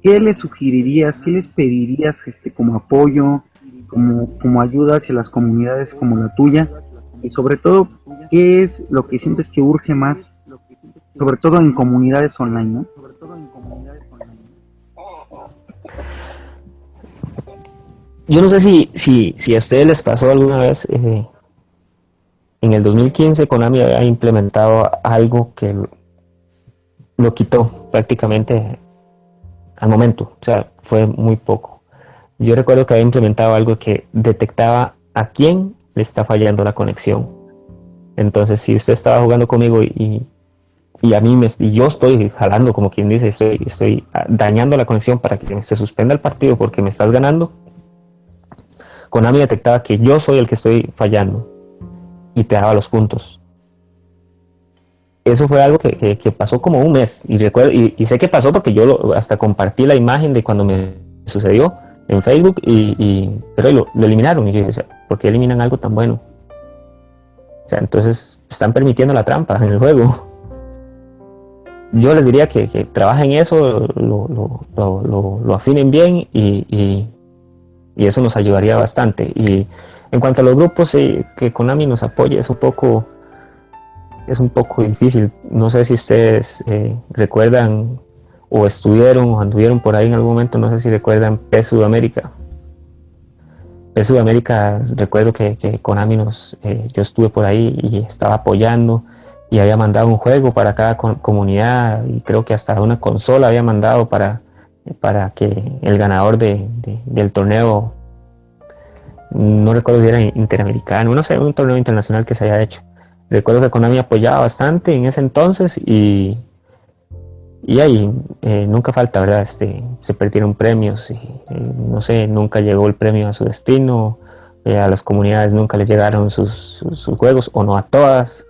¿qué les sugerirías, qué les pedirías este, como apoyo? Como, como ayuda hacia las comunidades como la tuya y sobre todo qué es lo que sientes que urge más sobre todo en comunidades online ¿no? yo no sé si, si, si a ustedes les pasó alguna vez eh, en el 2015 Konami ha implementado algo que lo quitó prácticamente al momento o sea fue muy poco yo recuerdo que había implementado algo que detectaba a quién le está fallando la conexión. Entonces, si usted estaba jugando conmigo y, y a mí me, y yo estoy jalando, como quien dice, estoy, estoy dañando la conexión para que se suspenda el partido porque me estás ganando, Konami detectaba que yo soy el que estoy fallando y te daba los puntos. Eso fue algo que, que, pasó como un mes y recuerdo y, sé que pasó porque yo hasta compartí la imagen de cuando me sucedió en Facebook, y, pero lo, eliminaron. Y dije, ¿por qué eliminan algo tan bueno? O sea, entonces están permitiendo la trampa en el juego. Yo les diría que, que trabajen eso, lo, lo, lo afinen bien y, y, eso nos ayudaría bastante. Y en cuanto a los grupos eh, que Konami nos apoya, es un poco es un poco difícil. No sé si ustedes eh, recuerdan o estuvieron o anduvieron por ahí en algún momento, no sé si recuerdan PES Sudamérica. PES Sudamérica, recuerdo que, que Konami nos, eh, yo estuve por ahí y estaba apoyando y había mandado un juego para cada comunidad y creo que hasta una consola había mandado para, para que el ganador de, del torneo, no recuerdo si era interamericano, no sé, un torneo internacional que se haya hecho. Recuerdo que Konami apoyaba bastante en ese entonces y, y ahí eh, nunca falta, ¿verdad? Este, se perdieron premios y eh, no sé, nunca llegó el premio a su destino, eh, a las comunidades nunca les llegaron sus, juegos o no a todas.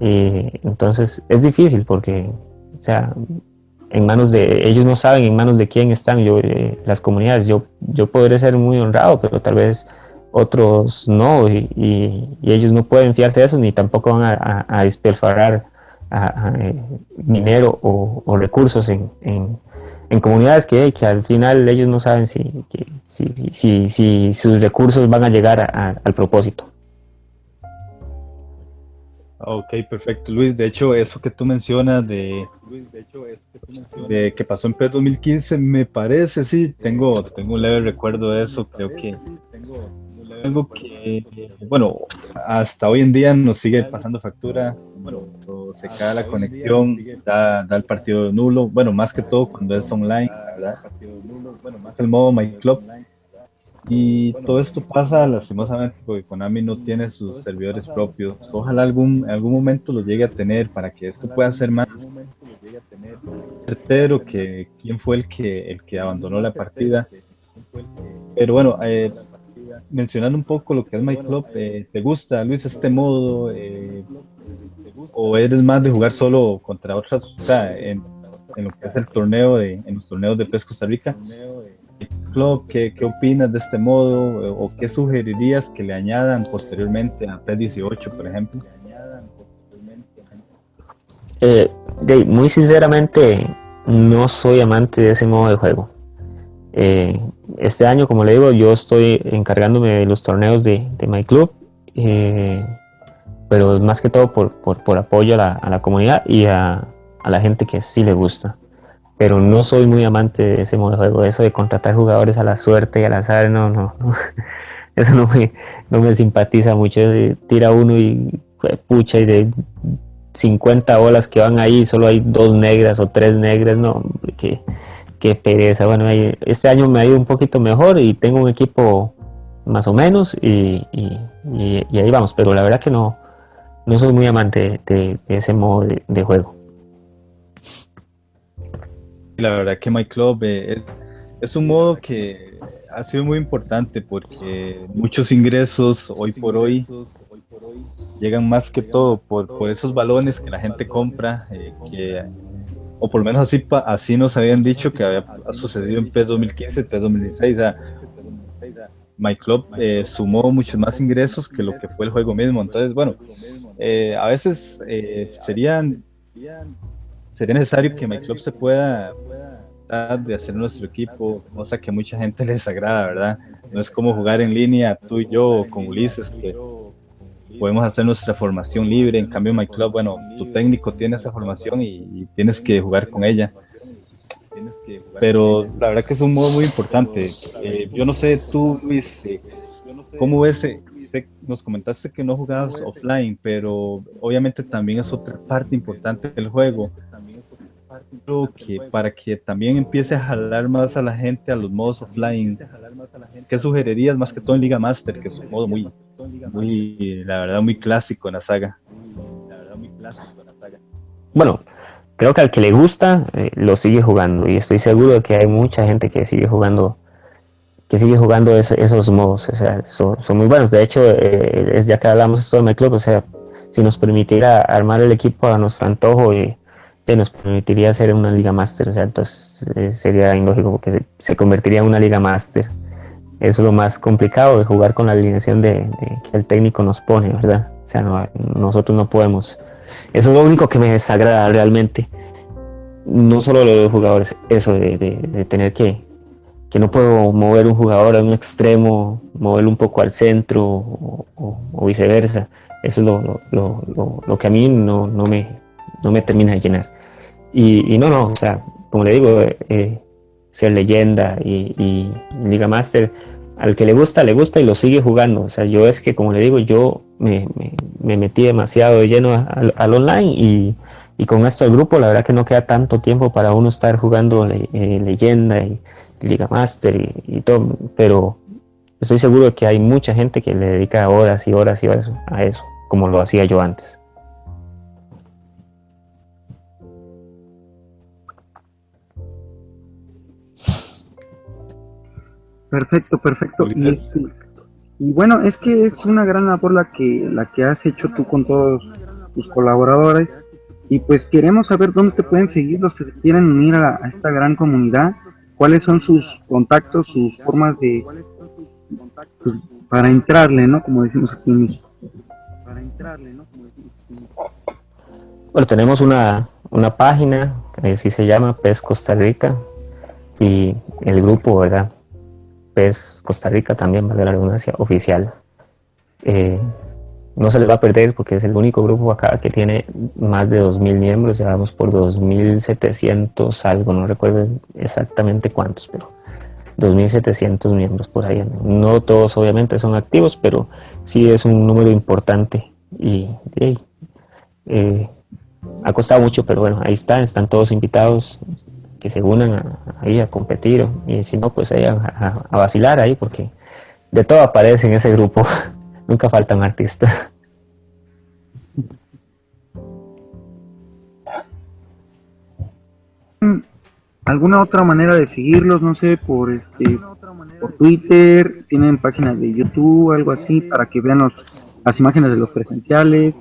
entonces es difícil porque, o sea, en manos de, ellos no saben en manos de quién están yo, las comunidades. Yo, yo podré ser muy honrado, pero tal vez otros no y, ellos no pueden fiarse de eso ni tampoco van a, a, a eh, dinero o, recursos en, en, comunidades que, que, al final ellos no saben si, si, si, sus recursos van a llegar al propósito. Ok, perfecto, Luis. De hecho, eso que tú mencionas de, de que pasó en PES 2015, me parece, sí, tengo, tengo un leve recuerdo de eso. Creo que algo que, bueno, hasta hoy en día nos sigue pasando factura. Bueno, se cae la conexión, da, da el partido nulo. Bueno, más que todo cuando es online, ¿verdad? Bueno, más el modo My Club y todo esto pasa lastimosamente porque Konami no tiene sus servidores propios. Ojalá algún, algún momento los llegue a tener para que esto pueda ser más certero que quién fue el que, el que abandonó la partida. Pero bueno, eh, mencionando un poco lo que es My Club, eh, ¿te gusta, Luis, este modo? Eh, ¿O eres más de jugar solo contra otras? O sea, en, lo que es el torneo, de, en los torneos de PES Costa Rica, Club, ¿qué, ¿qué, opinas de este modo o qué sugerirías que le añadan posteriormente a P18, por ejemplo? Eh, muy sinceramente, no soy amante de ese modo de juego. Eh, este año, como le digo, yo estoy encargándome de los torneos de, de My Club, eh, pero más que todo por, por, por apoyo a la, a la, comunidad y a, a la gente que sí le gusta pero no soy muy amante de ese modo de juego, eso de contratar jugadores a la suerte y al azar, no, no, no. eso no me, no me simpatiza mucho, tira uno y pucha y de 50 olas que van ahí, solo hay dos negras o tres negras, no, qué, qué pereza. Bueno, este año me ha ido un poquito mejor y tengo un equipo más o menos y, ahí vamos, pero la verdad que no, no soy muy amante de, ese modo de juego. La verdad que My Club eh, es, un modo que ha sido muy importante porque muchos ingresos hoy por hoy llegan más que todo por, por esos balones que la gente compra, eh, que, o por lo menos así, así nos habían dicho que había sucedido en PES 2015, PES 2016. My Club eh, sumó muchos más ingresos que lo que fue el juego mismo. Entonces, bueno, a veces serían sería necesario que My Club se pueda de hacer nuestro equipo, cosa que a mucha gente les agrada, ¿verdad? No es como jugar en línea tú y yo o con Ulises, que podemos hacer nuestra formación libre. En cambio, My Club, bueno, tu técnico tiene esa formación y, tienes que jugar con ella. Pero la verdad que es un modo muy importante. Eh, yo no sé tú, Luis, ¿cómo ves? Eh, nos comentaste que no jugabas offline, pero obviamente también es otra parte importante del juego que para que también empiece a jalar más a la gente a los modos offline, ¿qué sugerirías más que todo en Liga Master, que es un modo muy, muy, la verdad, muy clásico en la saga? Bueno, creo que al que le gusta eh, lo sigue jugando y estoy seguro de que hay mucha gente que sigue jugando que sigue jugando esos modos, o sea, son, muy buenos. De hecho, eh, es ya que hablamos esto de My Club, o sea, si nos permitiera armar el equipo a nuestro antojo y nos permitiría hacer una liga máster, o sea, entonces eh, sería ilógico porque se, convertiría en una liga máster. Es lo más complicado de jugar con la alineación de, que el técnico nos pone, ¿verdad? O sea, nosotros no podemos. Eso es lo único que me desagrada realmente. No solo lo los jugadores, eso de, tener que, que no puedo mover un jugador a un extremo, moverlo un poco al centro o, viceversa. Eso es lo, lo, lo, que a mí no, no, me, no me termina de llenar. Y, no, no, o sea, como le digo, eh, eh, ser leyenda y, Liga Master, al que le gusta, le gusta y lo sigue jugando. O sea, yo es que, como le digo, yo me, metí demasiado de lleno al, online y, con esto el grupo, la verdad que no queda tanto tiempo para uno estar jugando eh, leyenda y, Liga Master y, todo, pero estoy seguro que hay mucha gente que le dedica horas y horas y horas a eso, como lo hacía yo antes. Perfecto, perfecto. Y, este, y bueno, es que es una gran labor la que, la que has hecho tú con todos tus colaboradores. Y pues queremos saber dónde te pueden seguir los que se quieren unir a, esta gran comunidad, cuáles son sus contactos, sus formas de pues, para entrarle, ¿no? Como decimos aquí en México. Para entrarle, ¿no? Bueno, tenemos una, una página, que así se llama PES Costa Rica, y el grupo, ¿verdad? PES Costa Rica también, de la redundancia, oficial. Eh, no se les va a perder porque es el único grupo acá que tiene más de 2.000 miembros, ya vamos por 2.700 algo, no recuerdo exactamente cuántos, pero 2.700 miembros por ahí. No todos obviamente son activos, pero sí es un número importante y, eh, ha costado mucho, pero bueno, ahí están, están todos invitados que se unan ahí a competir y si no, pues ahí a, vacilar ahí porque de todo aparece en ese grupo, nunca falta un artista. ¿Alguna otra manera de seguirlos? No sé, por este por Twitter, tienen páginas de YouTube, algo así, para que vean las imágenes de los presenciales.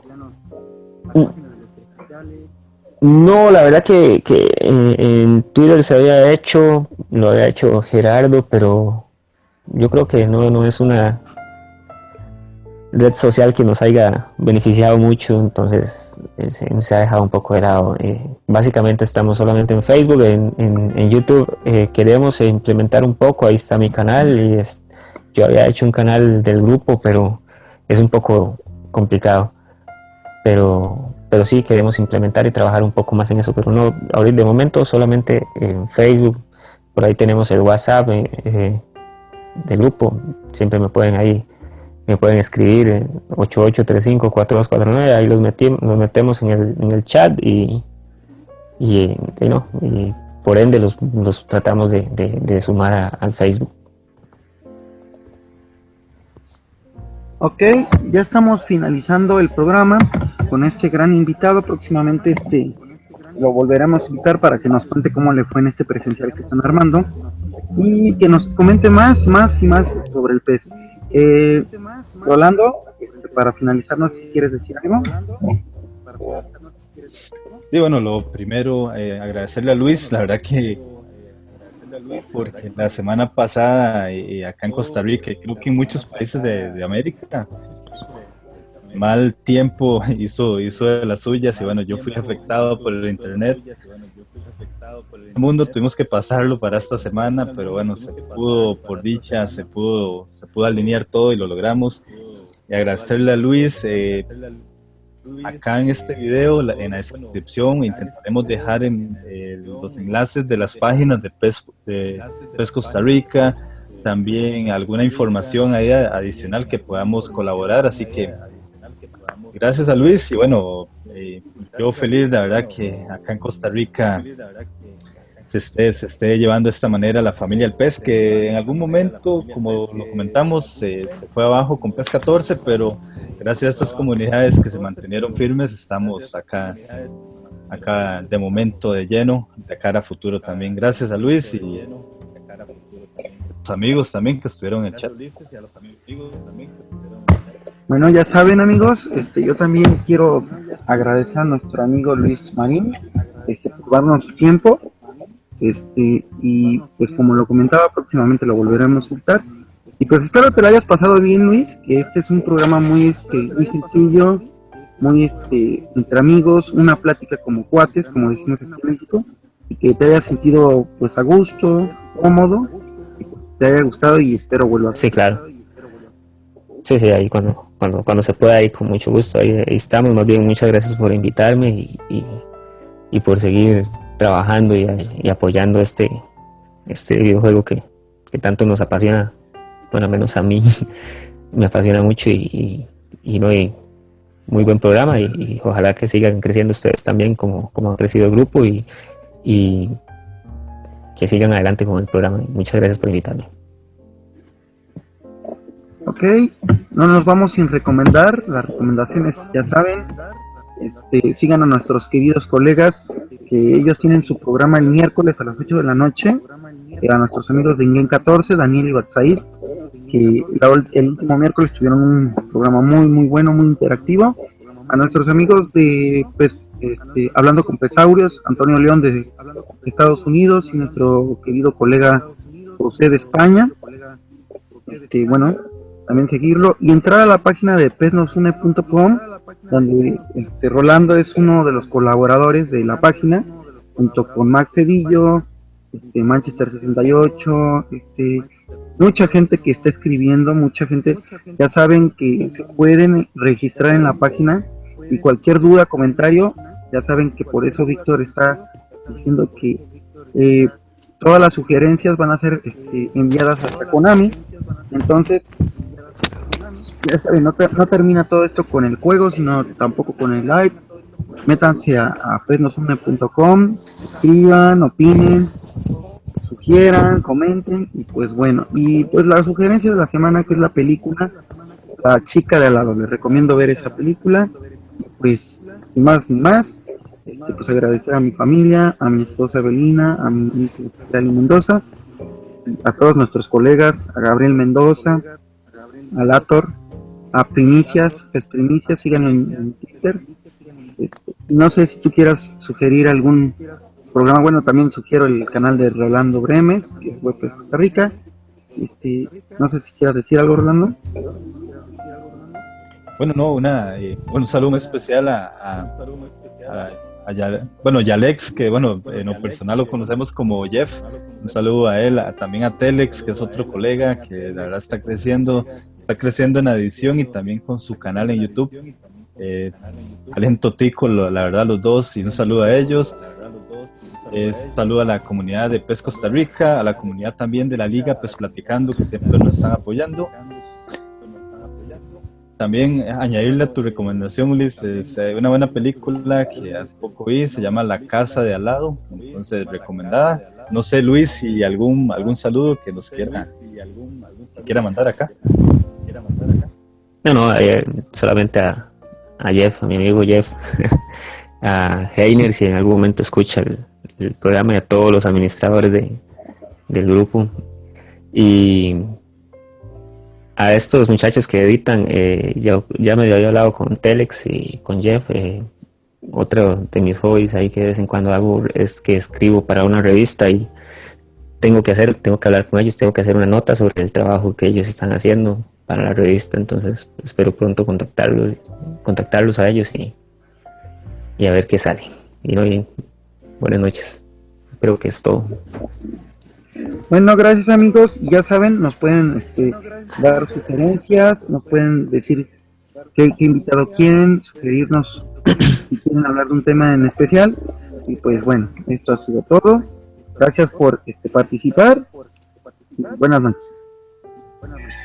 No, la verdad que, que eh, en Twitter se había hecho, lo había hecho Gerardo, pero yo creo que no, no es una red social que nos haya beneficiado mucho, entonces eh, se, ha dejado un poco de lado. Eh, básicamente estamos solamente en Facebook, en, en, YouTube queremos implementar un poco, ahí está mi canal y yo había hecho un canal del grupo, pero es un poco complicado. Pero, pero sí queremos implementar y trabajar un poco más en eso, pero no, ahorita de momento solamente en Facebook, por ahí tenemos el WhatsApp del grupo, siempre me pueden ahí me pueden escribir en 8835-4249, ahí los, metimos, nos metemos en el, en el chat y, y, no, y por ende los, los tratamos de, de, sumar al Facebook. Ok, ya estamos finalizando el programa con este gran invitado. Próximamente este lo volveremos a invitar para que nos cuente cómo le fue en este presencial que están armando y que nos comente más, más y más sobre el pez. Eh, Rolando, este, para finalizar, no sé si quieres decir algo. Sí, bueno, lo primero, eh, agradecerle a Luis, la verdad que porque la semana pasada eh, acá en Costa Rica, creo que en muchos países de, América, mal tiempo hizo, hizo las suyas y bueno, yo fui afectado por el internet el mundo tuvimos que pasarlo para esta semana, pero bueno, se pudo, por dicha, se pudo, se pudo alinear todo y lo logramos. Y agradecerle a Luis. Eh, acá en este video, en la descripción, intentaremos dejar en, los enlaces de las páginas de PES, Costa Rica, también alguna información ahí adicional que podamos colaborar. Así que gracias a Luis y bueno, eh, yo feliz, de verdad que acá en Costa Rica se esté, se esté llevando de esta manera la familia El Pez, que en algún momento, como lo comentamos, se fue abajo con Pez 14, pero gracias a estas comunidades que se mantenieron firmes, estamos acá, acá de momento de lleno, de cara a futuro también. Gracias a Luis y a los amigos también que estuvieron en el chat. Bueno, ya saben amigos, este, yo también quiero agradecer a nuestro amigo Luis Marín este, por darnos tiempo este, y pues como lo comentaba, próximamente lo volveremos a estar. Y pues espero que lo hayas pasado bien, Luis, que este es un programa muy, este, muy sencillo, muy este, entre amigos, una plática como cuates, como decimos en México, y que te haya sentido pues a gusto, cómodo, y pues, te haya gustado y espero vuelva a Sí, claro. Sí, sí, ahí cuando, cuando, cuando se pueda, ahí con mucho gusto, ahí, estamos. Más bien, muchas gracias por invitarme y, y, y por seguir trabajando y, apoyando este, este videojuego que, tanto nos apasiona, bueno, menos a mí, me apasiona mucho y, y, no hay muy buen programa y, ojalá que sigan creciendo ustedes también como, como ha crecido el grupo y, y que sigan adelante con el programa. Muchas gracias por invitarme. Ok, no nos vamos sin recomendar, las recomendaciones ya saben, este, sigan a nuestros queridos colegas que ellos tienen su programa el miércoles a las 8 de la noche, eh, a nuestros amigos de Ingen 14, Daniel y Batsair, que el último miércoles tuvieron un programa muy muy bueno, muy interactivo, a nuestros amigos de pues, este, Hablando con Pesaurios, Antonio León de Estados Unidos y nuestro querido colega José de España, este, bueno, también seguirlo. Y entrar a la página de pesnosune.com donde este, Rolando es uno de los colaboradores de la página, junto con Max Cedillo, este, Manchester 68, este, mucha gente que está escribiendo, mucha gente, ya saben que se pueden registrar en la página y cualquier duda, comentario, ya saben que por eso Víctor está diciendo que eh, todas las sugerencias van a ser este, enviadas hasta Konami. Entonces, ya saben, no, termina todo esto con el juego, sino tampoco con el live. Métanse a, a escriban, opinen, sugieran, comenten y pues bueno. Y pues la sugerencia de la semana que es la película La chica de al lado. Les recomiendo ver esa película. Pues sin más ni más, este, pues agradecer a mi familia, a mi esposa Evelina, a mi hijo Mendoza, a todos nuestros colegas, a Gabriel Mendoza, a Lator, a Primicias, es Primicias, síganlo en, Twitter. Este, no sé si tú quieras sugerir algún programa, bueno, también sugiero el canal de Rolando Bremes, que es web de Costa Rica. Este, no sé si quieras decir algo, Rolando. Bueno, no, una, eh, un saludo muy especial a, a, bueno, Yalex, que bueno, en lo personal lo conocemos como Jeff. Un saludo a él, también a Telex, que es otro colega que la verdad está creciendo, está creciendo en edición y también con su canal en YouTube. Eh, la verdad, los dos, y un saludo a ellos. Eh, saludo a la comunidad de PES Costa Rica, a la comunidad también de la Liga PES Platicando, que siempre nos están apoyando. También añadirle a tu recomendación, Ulises, eh, una buena película que hace poco vi, se llama La Casa de Al lado, entonces recomendada. No sé, Luis, si algún algún saludo que nos quiera, quiera mandar acá. No, no, eh, solamente a, Jeff, a mi amigo Jeff, a Heiner, si en algún momento escucha el, el programa y a todos los administradores de, del grupo. Y a estos muchachos que editan, eh, ya, ya me había hablado con Telex y con Jeff. Eh, otro de mis hobbies ahí que de vez en cuando hago es que escribo para una revista y tengo que hacer, tengo que hablar con ellos, tengo que hacer una nota sobre el trabajo que ellos están haciendo para la revista. Entonces espero pronto contactarlos, contactarlos a ellos y, y a ver qué sale. Y, hoy buenas noches. Creo que es todo. Bueno, gracias amigos. Ya saben, nos pueden este, dar sugerencias, nos pueden decir qué, invitado quieren, sugerirnos si quieren hablar de un tema en especial. Y pues bueno, esto ha sido todo. Gracias por este, participar. buenas noches. Buenas noches.